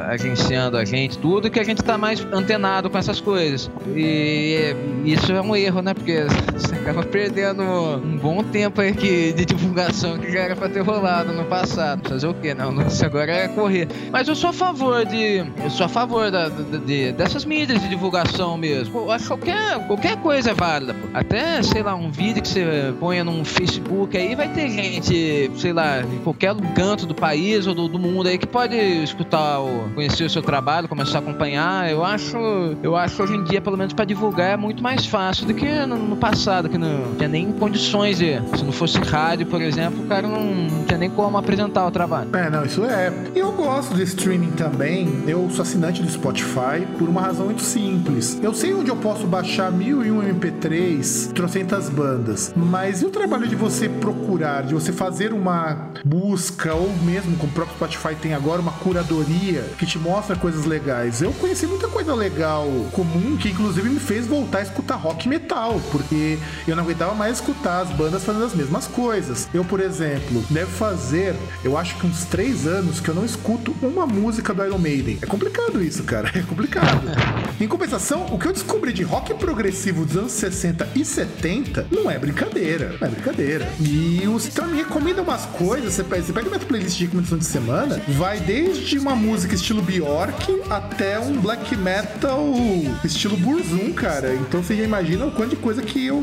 agenciando a gente, tudo, que a gente tá mais antenado com essas coisas. E isso é um erro, né? Porque você acaba perdendo um bom tempo aí que, de divulgação que já era pra ter rolado no passado. Fazer o quê? Não, nossa, agora é correr. Mas eu sou a favor de. Eu sou a favor da, de, de, dessas mídias de divulgação mesmo. Que qualquer, qualquer coisa é válida. Até, sei lá, um vídeo que você ponha num Facebook aí, vai ter gente, sei lá, em qualquer canto do país ou do, do mundo aí que pode escutar, ou conhecer o seu trabalho, começar a acompanhar. Eu acho, eu acho hoje em dia, pelo menos para divulgar, é muito mais fácil do que no, no passado, que não tinha nem condições de. Se não fosse rádio, por exemplo, o cara não, não tinha nem como apresentar o trabalho. É, não, isso é. E eu gosto de streaming também. Eu sou assinante do Spotify. por uma razão muito simples. Eu sei onde eu posso baixar mil e um MP3, trocentas bandas, mas e o trabalho de você procurar, de você fazer uma busca, ou mesmo como o próprio Spotify tem agora, uma curadoria que te mostra coisas legais? Eu conheci muita coisa legal, comum, que inclusive me fez voltar a escutar rock metal, porque eu não aguentava mais escutar as bandas fazendo as mesmas coisas. Eu, por exemplo, deve fazer, eu acho que uns três anos que eu não escuto uma música do Iron Maiden. É complicado isso, cara. É complicado. em compensação, o que eu descobri de rock progressivo dos anos 60 e 70 não é brincadeira. Não é brincadeira. E o me recomenda umas coisas. Você pega, você pega minha playlist de recomendação de semana, vai desde uma música estilo Bjork até um black metal estilo Burzum, cara. Então você já imagina o quanto de coisa que eu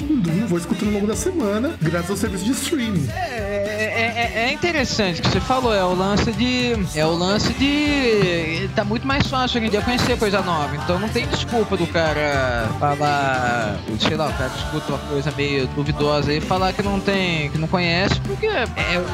vou escutando ao longo da semana, graças ao serviço de streaming. É, é, é, é interessante o que você falou, é o lance de. É o lance de. Tá muito mais fácil hoje em dia conhecer coisa nova. Então não tem desculpa do cara falar. Sei lá, o cara escuta uma coisa meio duvidosa e falar que não tem. que não conhece, porque é,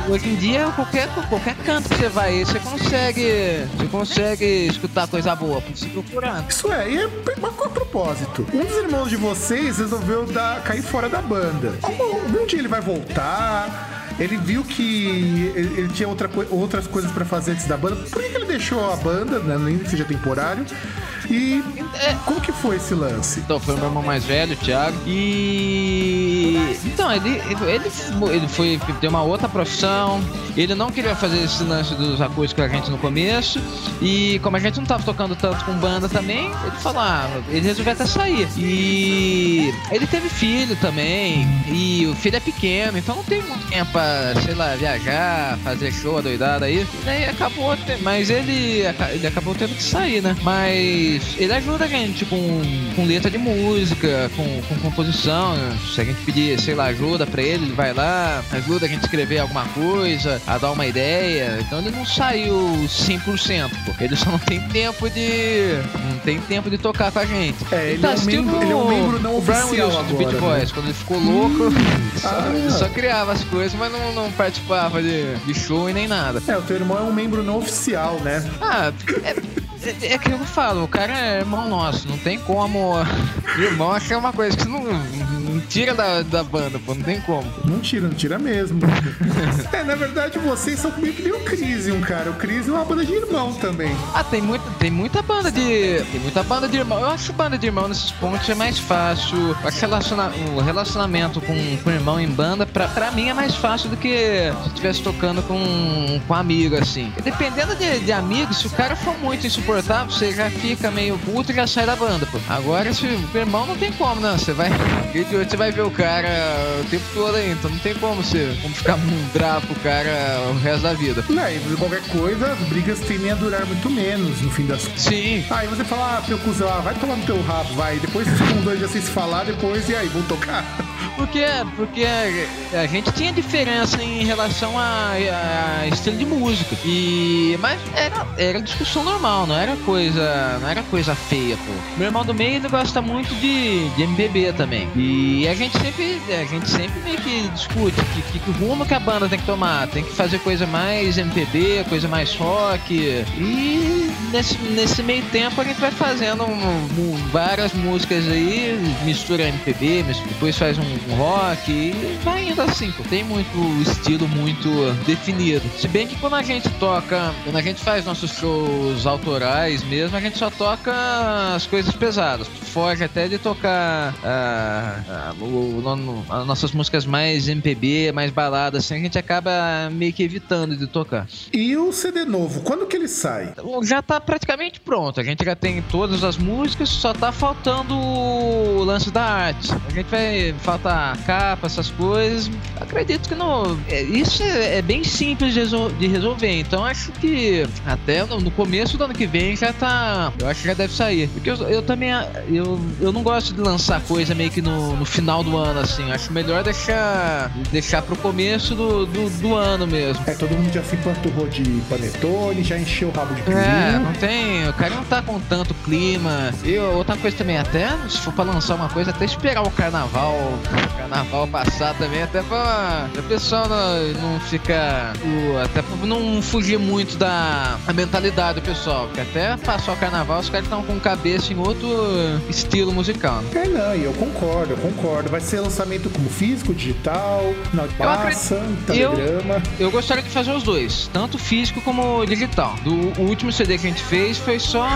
hoje em dia qualquer, qualquer canto que você vai você consegue. Você consegue escutar coisa boa, se procurando. Isso é, e é a propósito. Um dos irmãos de vocês resolveu dar, cair fora da banda. Algum dia ele vai voltar ele viu que ele, ele tinha outra, outras coisas para fazer antes da banda. Por que, que ele deixou a banda, né, nem que seja temporário? E como que foi esse lance? Então, foi o meu irmão mais velho, o Thiago. E. Então, ele, ele, ele foi ter uma outra profissão. Ele não queria fazer esse lance dos acústicos com a gente no começo. E como a gente não tava tocando tanto com banda também, ele falou, ah, ele resolveu até sair. E ele teve filho também. E o filho é pequeno, então não tem muito tempo pra, sei lá, viajar, fazer show, doidada aí. E daí acabou, mas ele, ele acabou tendo que sair, né? Mas ele ajuda a gente com, com letra de música, com, com composição. Se a gente pedir, sei lá, ajuda pra ele, ele vai lá, ajuda a gente a escrever alguma coisa, a dar uma ideia. Então ele não saiu 100%, porque ele só não tem tempo de. Não tem tempo de tocar com a gente. É, ele, tá, é, um membro, ele é um membro não o Brian Wilson, do Beat Boys, né? quando ele ficou louco, hum, só, ah. só, criava as coisas, mas não, não participava de, de show e nem nada. É, o teu irmão é um membro não oficial, né? Ah, é. É, é que eu falo, o cara é irmão nosso, não tem como. Irmão é uma coisa que não, não tira da, da banda, pô, não tem como. Não tira, não tira mesmo. é, na verdade, vocês são comigo que nem o Crisium, cara. O Crisium é uma banda de irmão também. Ah, tem, muito, tem muita banda de. Tem muita banda de irmão. Eu acho banda de irmão nesses pontos é mais fácil. Relaciona, o relacionamento com, com irmão em banda, pra, pra mim, é mais fácil do que se estivesse tocando com, com amigo, assim. Dependendo de, de amigo, se o cara for muito insuportável insuportável, você já fica meio puto e já sai da banda, pô. Agora, se irmão não tem como, não. Você vai. Você vai ver o cara o tempo todo aí, então não tem como você como ficar bravo o cara o resto da vida. Não, e qualquer coisa, as brigas tendem a durar muito menos no fim das contas. Sim. Aí você fala, ah, teu cuzão, ah, vai tomar no teu rabo, vai. Depois ficam dois sem se falar, depois, e aí, vou tocar. Porque, porque a gente tinha diferença em relação a, a estilo de música. E, mas era, era discussão normal, não era coisa, não era coisa feia, pô. Meu irmão do meio ele gosta muito de, de MPB também. E a gente sempre, a gente sempre meio que discute que, que, que rumo que a banda tem que tomar. Tem que fazer coisa mais MPB, coisa mais rock. E nesse, nesse meio tempo a gente vai fazendo um, um, várias músicas aí, mistura MPB, depois faz um, rock e vai indo assim, pô. Tem muito estilo muito definido. Se bem que quando a gente toca, quando a gente faz nossos shows autorais mesmo, a gente só toca as coisas pesadas. Foge até de tocar uh, uh, o, o, as nossas músicas mais MPB, mais baladas, assim, a gente acaba meio que evitando de tocar. E o CD novo, quando que ele sai? Já tá praticamente pronto. A gente já tem todas as músicas, só tá faltando o lance da arte. A gente vai faltar capa, essas coisas. Acredito que não. É, isso é, é bem simples de, resol de, resolver. Então acho que até no, no, começo do ano que vem já tá. Eu acho que já deve sair. Porque eu, eu também. Eu, eu não gosto de lançar coisa meio que no, no final do ano, assim. Acho melhor deixar. deixar pro começo do, do, do ano mesmo. É, todo mundo já se panturrou de panetone, já encheu o rabo de peru. É, não tem. O cara não tá com tanto clima. E outra coisa também, até se for pra lançar uma coisa, até esperar o carnaval carnaval passar também, até pra, o pessoal não, não ficar. Até pra não fugir muito da mentalidade do pessoal. Porque até passar o carnaval, os caras estão com cabeça em outro estilo musical. Né? É, não, e eu concordo, eu concordo. Vai ser lançamento como físico, digital, na passa, telegrama. Eu, eu gostaria de fazer os dois, tanto físico como digital. Do o último CD que a gente fez foi só.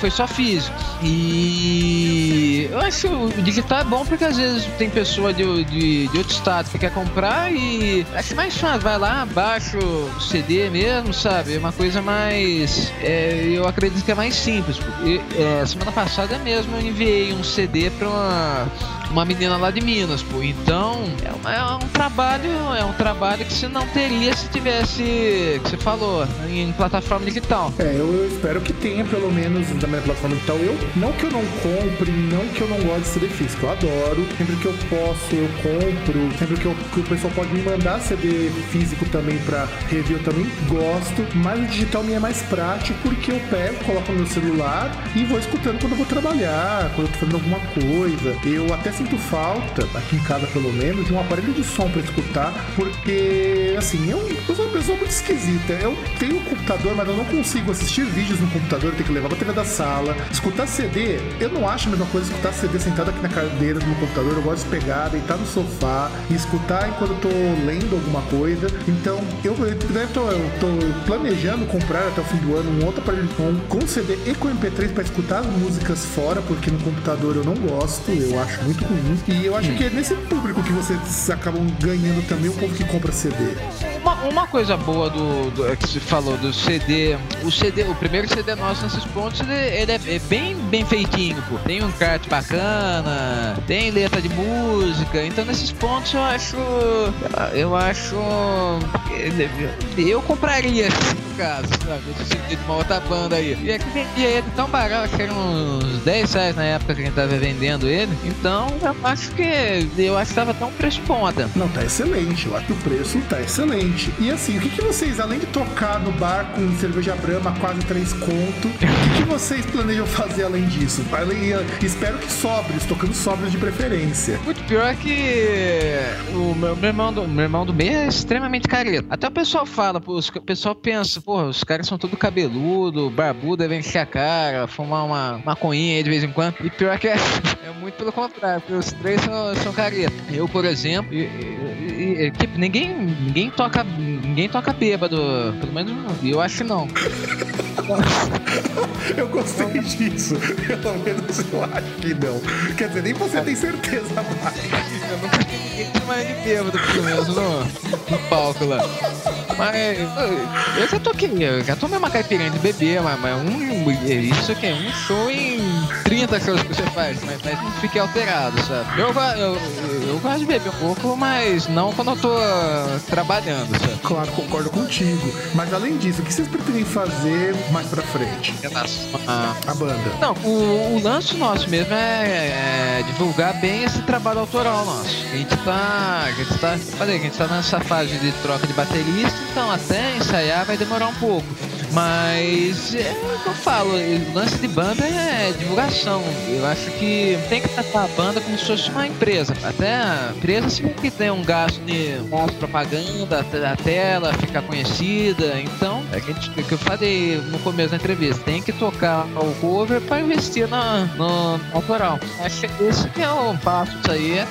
foi só físico. E eu acho que o digital é bom porque às vezes tem pessoa de, de, de outro estado que quer comprar e acho mais fácil, vai lá, baixa o CD mesmo, sabe? É uma coisa mais. É, eu acredito que é mais simples. Porque, é, semana passada mesmo eu enviei um CD pra uma uma menina lá de Minas, pô. Então, é, uma, é, um trabalho, é um trabalho que você não teria se tivesse, que você falou, em plataforma digital. É, eu, eu espero que tenha pelo menos na minha plataforma digital. Eu, não que eu não compre, não que eu não goste de CD físico, eu adoro. Sempre que eu posso, eu compro. Sempre que, eu, que o pessoal pode me mandar CD físico também pra review, eu também gosto. Mas o digital me é mais prático porque eu pego, coloco no meu celular e vou escutando quando eu vou trabalhar, quando eu tô fazendo alguma coisa. Eu até sinto falta, aqui em casa pelo menos, de um aparelho de som para escutar, porque, assim, eu, eu, sou uma pessoa muito esquisita. Eu tenho um computador, mas eu não consigo assistir vídeos no computador, tenho que levar pra TV da sala. Escutar CD, eu não acho a mesma coisa escutar CD sentado aqui na cadeira do meu computador. Eu gosto de pegar, deitar no sofá e escutar enquanto eu tô lendo alguma coisa. Então, eu, eu, tô, eu tô planejando comprar até o fim do ano um outro aparelho de som com CD e com MP3 para escutar as músicas fora, porque no computador eu não gosto, eu acho muito E eu acho que é nesse público que vocês acabam ganhando também o povo que compra CD. Uma, uma coisa boa do, do é que se falou do CD, o CD, o primeiro CD nosso nesses pontos, ele, ele é, é, bem bem feitinho, pô. Tem um kart bacana, tem letra de música, então nesses pontos eu acho, eu acho, eu compraria no caso, sabe? CD de uma outra banda aí. E é que vendia ele tão barato, que era uns 10 reais na época que a gente tava vendendo ele, então eu acho que eu acho que tava tão preço ponta. Não, tá excelente. Eu acho que o preço tá excelente. E assim, o que, que vocês, além de tocar no bar com cerveja brama quase 3 conto, o que, que vocês planejam fazer além disso? Além, espero que sobres, tocando sobres de preferência. Muito pior que o meu, meu, irmão do, meu irmão do meio é extremamente careta. Até o pessoal fala, pô, o pessoal pensa, pô, os caras são tudo cabeludo, barbudo, devem encher a cara, fumar uma maconhinha aí de vez em quando. E pior que é, é muito pelo contrário, os três são, são careta. Eu, por exemplo, e, e, e, tipo, ninguém, ninguém toca. Ninguém toca bêbado. Pelo menos eu acho que não. eu gostei disso. Pelo menos eu acho que não. Quer dizer, nem você tem certeza mais. Eu nunca vi ninguém chamar de bêbado, pelo menos no, no palco lá. Mas eu já toquei, eu já tomei uma caipirinha de bebê, mas, mas um, isso aqui é um show em 30 shows que você faz, mas, mas não fique alterado, sabe? Eu, eu, eu gosto de beber um pouco, mas não quando eu tô trabalhando, sabe? Claro, concordo contigo. Mas além disso, o que vocês pretendem fazer mais pra frente? Ah, a banda. Não, o, o lance nosso mesmo é, é, divulgar bem esse trabalho autoral nosso. A gente tá. A gente tá. Falei, a gente tá nessa fase de troca de baterista então até ensaiar vai demorar um pouco. Mas é o que eu falo, o lance de banda é divulgação. Eu acho que tem que tratar a banda como se fosse uma empresa. Até a empresa sempre que tem um gasto de propaganda, a tela ficar conhecida. Então, é que, gente, que eu falei no começo da entrevista, tem que tocar o cover para investir na, no, autoral. Acho que esse é o passo isso aí. É,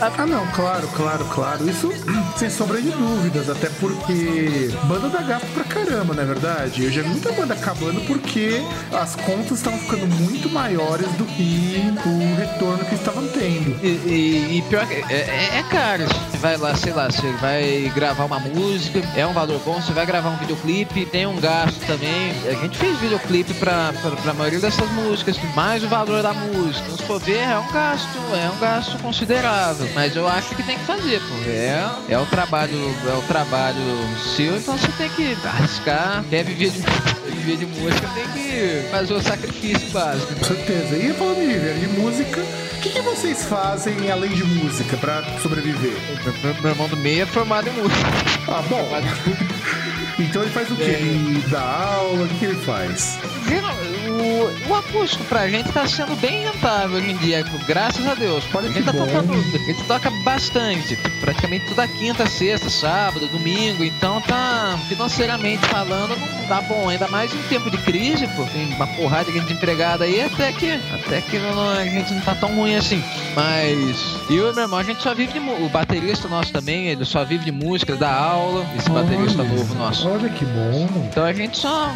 ah, não, claro, claro, claro. Isso sem sombra de dúvidas, até porque banda dá gasto pra caramba, não é verdade? Eu já vi muita banda acabando porque as contas estavam ficando muito maiores do que o retorno que estavam tendo. E, e, e pior que é, é, é, caro. Você vai lá, sei lá, você vai gravar uma música, é um valor bom, você vai gravar um videoclipe, tem um gasto também. A gente fez videoclipe pra, pra, pra maioria dessas músicas, mais o valor da música. Então, se for ver, é um gasto, é um gasto considerável. Mas eu acho que tem que fazer, pô. É, é o trabalho, é o trabalho seu, então você tem que arriscar. Quer viver de, viver de música, tem que fazer o sacrifício básico. Com certeza. E falando de viver de música, o que, que, vocês fazem além de música pra sobreviver? Meu, meu irmão do meio é formado em música. Ah, bom. então ele faz o quê? É. Ele dá aula? O que, que ele faz? O, o acústico pra gente tá sendo bem rentável hoje em dia, graças a Deus. A que tá tocando, a gente toca bastante, praticamente toda quinta, sexta, sábado, domingo, então tá financeiramente falando, não dá bom, ainda mais em tempo de crise, pô, tem uma porrada de empregada aí, até que, até que não- a gente não tá tão ruim assim. Mas e meu irmão, a gente só vive de o baterista nosso também, ele só vive de música, ele dá aula, esse baterista Olha, novo nosso. Olha que bom. Então a gente só.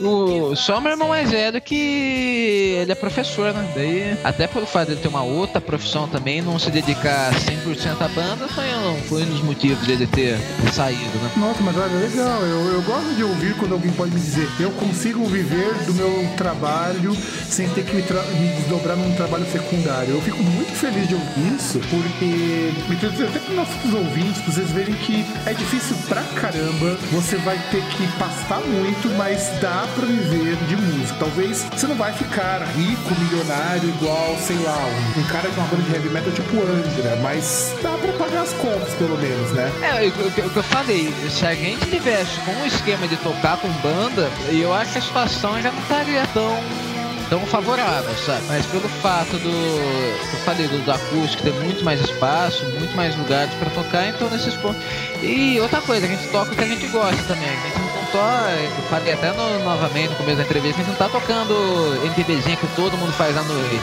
O, só meu irmão mais velho que ele é professor, né? Daí, até pelo fato dele ter uma outra profissão também, não se dedicar 100% à banda, foi um, foi um dos motivos dele ter, saído, né? Nossa, mas olha, legal. Eu, eu gosto de ouvir quando alguém pode me dizer eu consigo viver do meu trabalho sem ter que me, me desdobrar num trabalho secundário. Eu fico muito feliz de ouvir isso, porque me traz até para nossos ouvintes, pra vocês verem que é difícil pra caramba. Você vai ter que pastar muito, mas dá pra viver de música. Talvez você não vai ficar rico, milionário, igual, sei lá, um, cara de uma banda de heavy metal tipo Angra, mas dá pra pagar as contas, pelo menos, né? É, o, que- que eu falei, se a gente tivesse com um esquema de tocar com banda, eu acho que a situação já não estaria tão tão favorável, sabe? Mas pelo fato do eu falei do, do acústico ter muito mais espaço, muito mais lugares pra tocar, então nesses pontos. E outra coisa, a gente toca o que a gente gosta também. A gente eu falei até no- novamente no começo da entrevista, a gente não tá tocando MPBzinha que todo mundo faz à noite.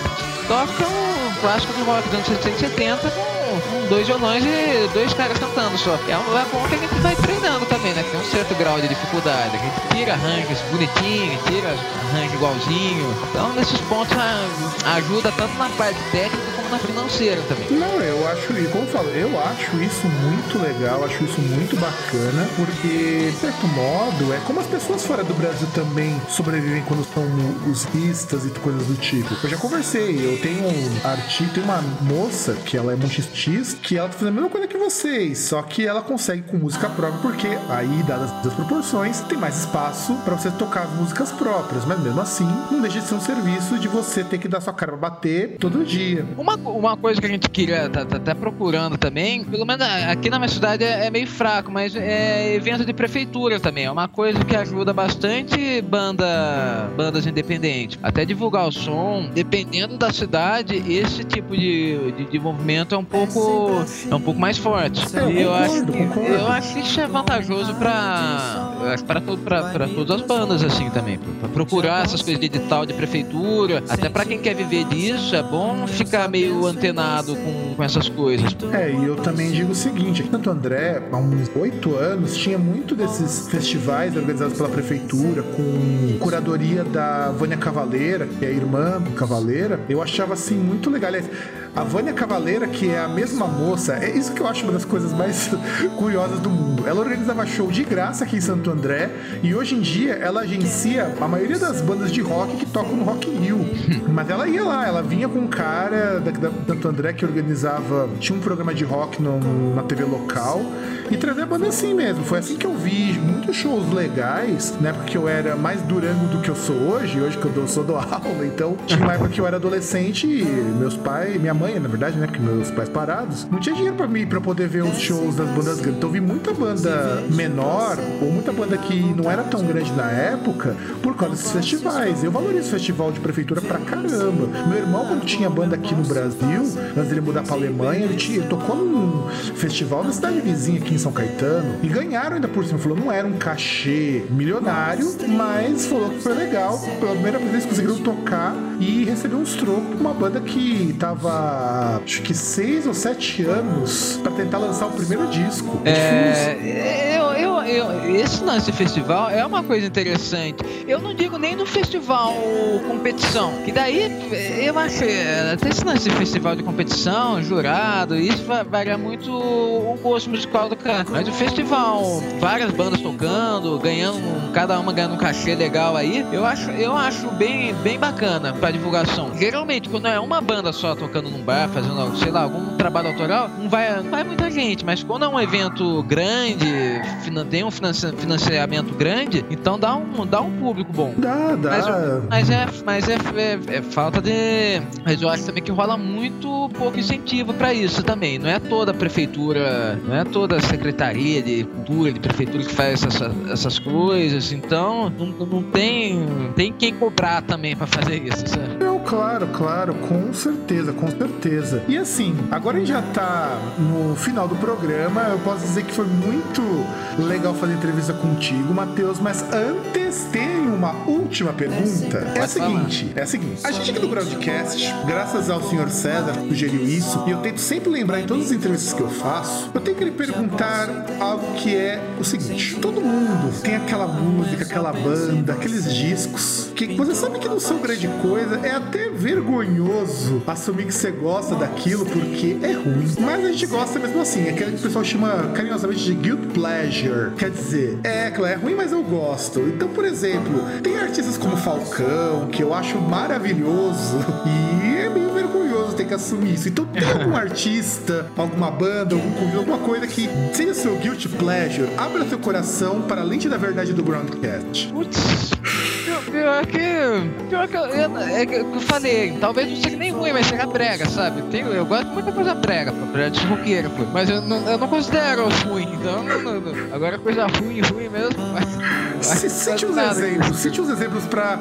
Toca um clássico do rock dos anos 60 e 70 com com dois violões e dois caras cantando só. É, um, é que a gente vai treinando também, né? Tem um certo grau de dificuldade. A gente tira arranjos bonitinhos, tira arranjo igualzinho. Então, nesses pontos, a- ajuda tanto na parte técnica na financeira também. Não, eu acho, e como eu falo, eu acho isso muito legal, acho isso muito bacana, porque, de certo modo, é como as pessoas fora do Brasil também sobrevivem quando são musistas e coisas do tipo. Eu já conversei, eu tenho um artista, tem uma moça que ela é multistista, que ela tá fazendo a mesma coisa que vocês, só que ela consegue com música própria, porque aí, dadas as proporções, tem mais espaço pra você tocar as músicas próprias, mas mesmo assim, não deixa de ser um serviço de você ter que dar sua cara pra bater todo dia. Uma, uma coisa que a gente queria, tá, tá até procurando também, pelo menos aqui na minha cidade é, é meio fraco, mas é evento de prefeitura também. É uma coisa que ajuda bastante banda, bandas independentes. Até divulgar o som, dependendo da cidade, esse tipo de, de, de movimento é um pouco é um pouco mais forte. Eu e eu acho, que, concordo. eu acho que isso é vantajoso para para todas as bandas assim também, para procurar essas coisas de edital de prefeitura, até para quem quer viver disso, é bom ficar meio antenado com, com essas coisas. É, e eu também digo o seguinte, aqui em Santo André, há uns oito anos, tinha muito desses festivais organizados pela prefeitura, com curadoria da Vânia Cavaleira, que é a irmã Cavaleira. Eu achava, assim, muito legal. Aliás, a Vânia Cavaleira, que é a mesma moça, é isso que eu acho uma das coisas mais curiosas do mundo. Ela organizava show de graça aqui em Santo André, e hoje em dia ela agencia a maioria das bandas de rock que tocam no Rock in Rio. Mas ela ia lá, ela vinha com um cara da, da André que organizava, tinha um programa de rock no- na TV local e trazia a banda assim mesmo. Foi assim que eu vi muitos shows legais, na época que eu era mais durango do que eu sou hoje, hoje que eu dou, sou do aula, então tinha uma época que eu era adolescente e meus pais, minha mãe, na verdade, né, que meus pais parados, não tinha dinheiro pra mim pra poder ver os shows das bandas grandes. Então eu vi muita banda menor ou muita banda que não era tão grande na época por causa desses festivais. Eu valorizo festival de prefeitura pra caramba. Meu irmão, quando tinha banda aqui no Brasil, antes dele mudar pra Alemanha, ele, ele tocou num festival na cidade vizinha aqui em São Caetano e ganharam ainda por cima. Falou, não era um cachê milionário, mas falou que foi legal. Pela primeira vez eles conseguiram tocar e receber uns trocos pra uma banda que tava, acho que seis ou sete anos pra tentar lançar o primeiro disco. É, eu, eu, eu, esse lance de festival é uma coisa interessante. Eu não digo nem no festival competição, que daí eu acho é, até esse lance de festival de competição, jurado, isso va- varia muito o gosto musical do cara. Mas o festival, várias bandas tocando, ganhando, cada uma ganhando um cachê legal aí, eu acho, eu acho bem, bem bacana pra divulgação. Geralmente, quando é uma banda só tocando num bar, fazendo, sei lá, algum trabalho autoral, não vai, não vai muita gente, mas quando é um evento grande, tem um financi- financiamento grande, então dá um, dá um público bom. Dá, dá. Mas, mas é, mas é, é- é falta de. Mas eu acho também que rola muito pouco incentivo pra isso também. Não é toda a prefeitura, não é toda a secretaria de cultura, de prefeitura que faz essa- essas coisas. então não, não tem, tem quem cobrar também para fazer isso, sabe? Claro, claro, com certeza, com certeza. E assim, agora a gente já tá no final do programa, eu posso dizer que foi muito legal fazer entrevista contigo, Matheus, mas antes tem uma última pergunta. É a seguinte, é a seguinte. A gente aqui do Groundcast, graças ao senhor César que sugeriu isso, e eu tento sempre lembrar em todas as entrevistas que eu faço, eu tenho que lhe perguntar algo que é o seguinte. Todo mundo tem aquela música, aquela banda, aqueles discos que você sabe que não são grande coisa, é até vergonhoso assumir que você gosta daquilo porque é ruim. Mas a gente gosta mesmo assim, é aquele que o pessoal chama carinhosamente de guilt pleasure. Quer dizer, é, claro, é ruim, mas eu gosto. Então, por exemplo, tem artistas como Falcão, que eu acho maravilhoso, e é meio vergonhoso ter que assumir isso. Então, tem algum artista, alguma banda, algum convívio, alguma coisa que seja seu guilty pleasure, abra seu coração para a lente da verdade do Groundcast. Putz. Pior que. Pior que eu, eu, é que eu falei, talvez não seja nem ruim, mas seja brega, sabe? Tem, eu gosto de muita coisa brega, pô, brega de roqueira, pô. Mas eu não, eu não considero ruim, então. Não, não, não. Agora coisa ruim, ruim mesmo. Mas, C cite uns exemplos, cite uns exemplos para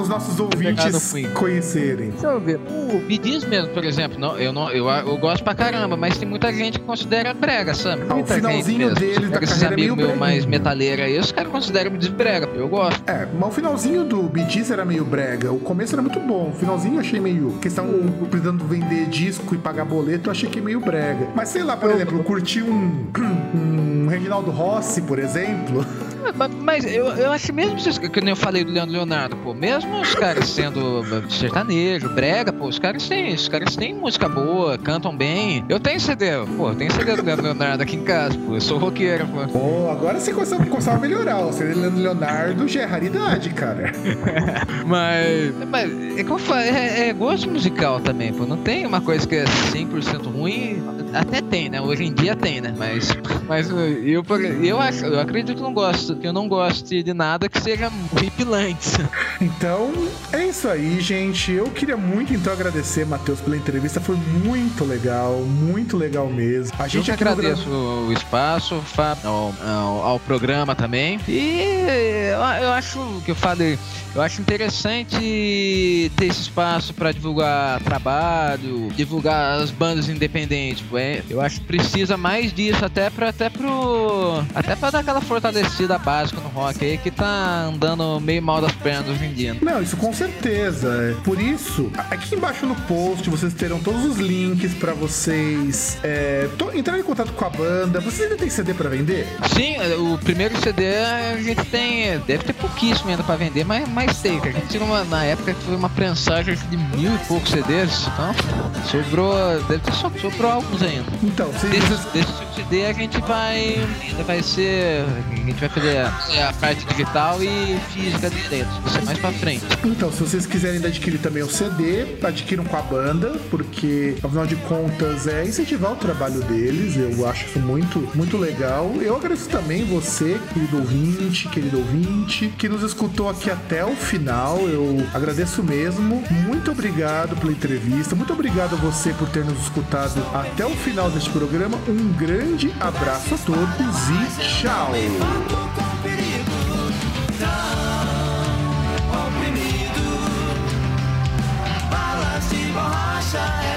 os nossos ouvintes conhecerem. Deixa eu ver. O Bidis mesmo, por exemplo, não, eu, não, eu, eu gosto pra caramba, mas tem muita gente que considera brega, sabe? Ah, o finalzinho deles da carreira é meio meu mais metaleiro aí, os caras consideram Bidis brega, eu gosto. É, mas o finalzinho do Bidis era meio brega, o começo era muito bom, o finalzinho eu achei meio questão precisando vender disco e pagar boleto, eu achei que é meio brega. Mas sei lá, por exemplo, eu curti um, um Reginaldo Rossi, por exemplo. Mas eu, eu acho mesmo que nem eu falei do Leandro Leonardo, pô, mesmo os caras sendo sertanejo, brega, pô, os caras têm, os caras têm música boa, cantam bem. Eu tenho CD, pô, tenho CD do Leandro Leonardo aqui em casa, pô, eu sou roqueiro, pô. Pô, agora você consegue, consegue melhorar, o CD do Leandro Leonardo já é raridade, cara. mas, mas, é como eu falei, é, é gosto musical também, pô, não tem uma coisa que é 100% ruim, até tem, né, hoje em dia tem, né, mas, mas eu, eu, acho, eu acredito que não gosto, que eu não gosto de nada que seja horripilante. Então, é isso aí, gente. Eu queria muito então agradecer, Matheus, pela entrevista. Foi muito legal, muito legal mesmo. A gente eu agradeço no... o espaço, ao, ao, ao, programa também. E eu, eu acho que eu falei. Eu acho interessante ter esse espaço para divulgar trabalho, divulgar as bandas independentes. É, eu acho que precisa mais disso até para até pro até para dar aquela fortalecida básica no rock aí que tá andando meio mal das pernas hoje em dia. Não, isso com certeza. Por isso, aqui embaixo no post vocês terão todos os links para vocês é, entrar em contato com a banda. Vocês ainda tem CD para vender? Sim, o primeiro CD a gente tem, deve ter pouquíssimo ainda para vender, mas mais tem, A gente tinha uma, na época que foi uma prensagem de mil e poucos CDs, então sobrou, deve ter sobrou alguns ainda. Então, se desse, desse CD a gente vai, ainda vai ser, a gente vai fazer a, a parte digital e física de dentro, isso é mais pra frente. Então, se vocês quiserem adquirir também o CD, adquiram com a banda, porque afinal de contas é incentivar o trabalho deles, eu acho isso muito, muito legal. Eu agradeço também você, querido ouvinte, querido ouvinte, que nos escutou aqui até o final. Eu agradeço mesmo. Muito obrigado pela entrevista. Muito obrigado a você por ter nos escutado até o final deste programa. Um grande abraço a todos e tchau. É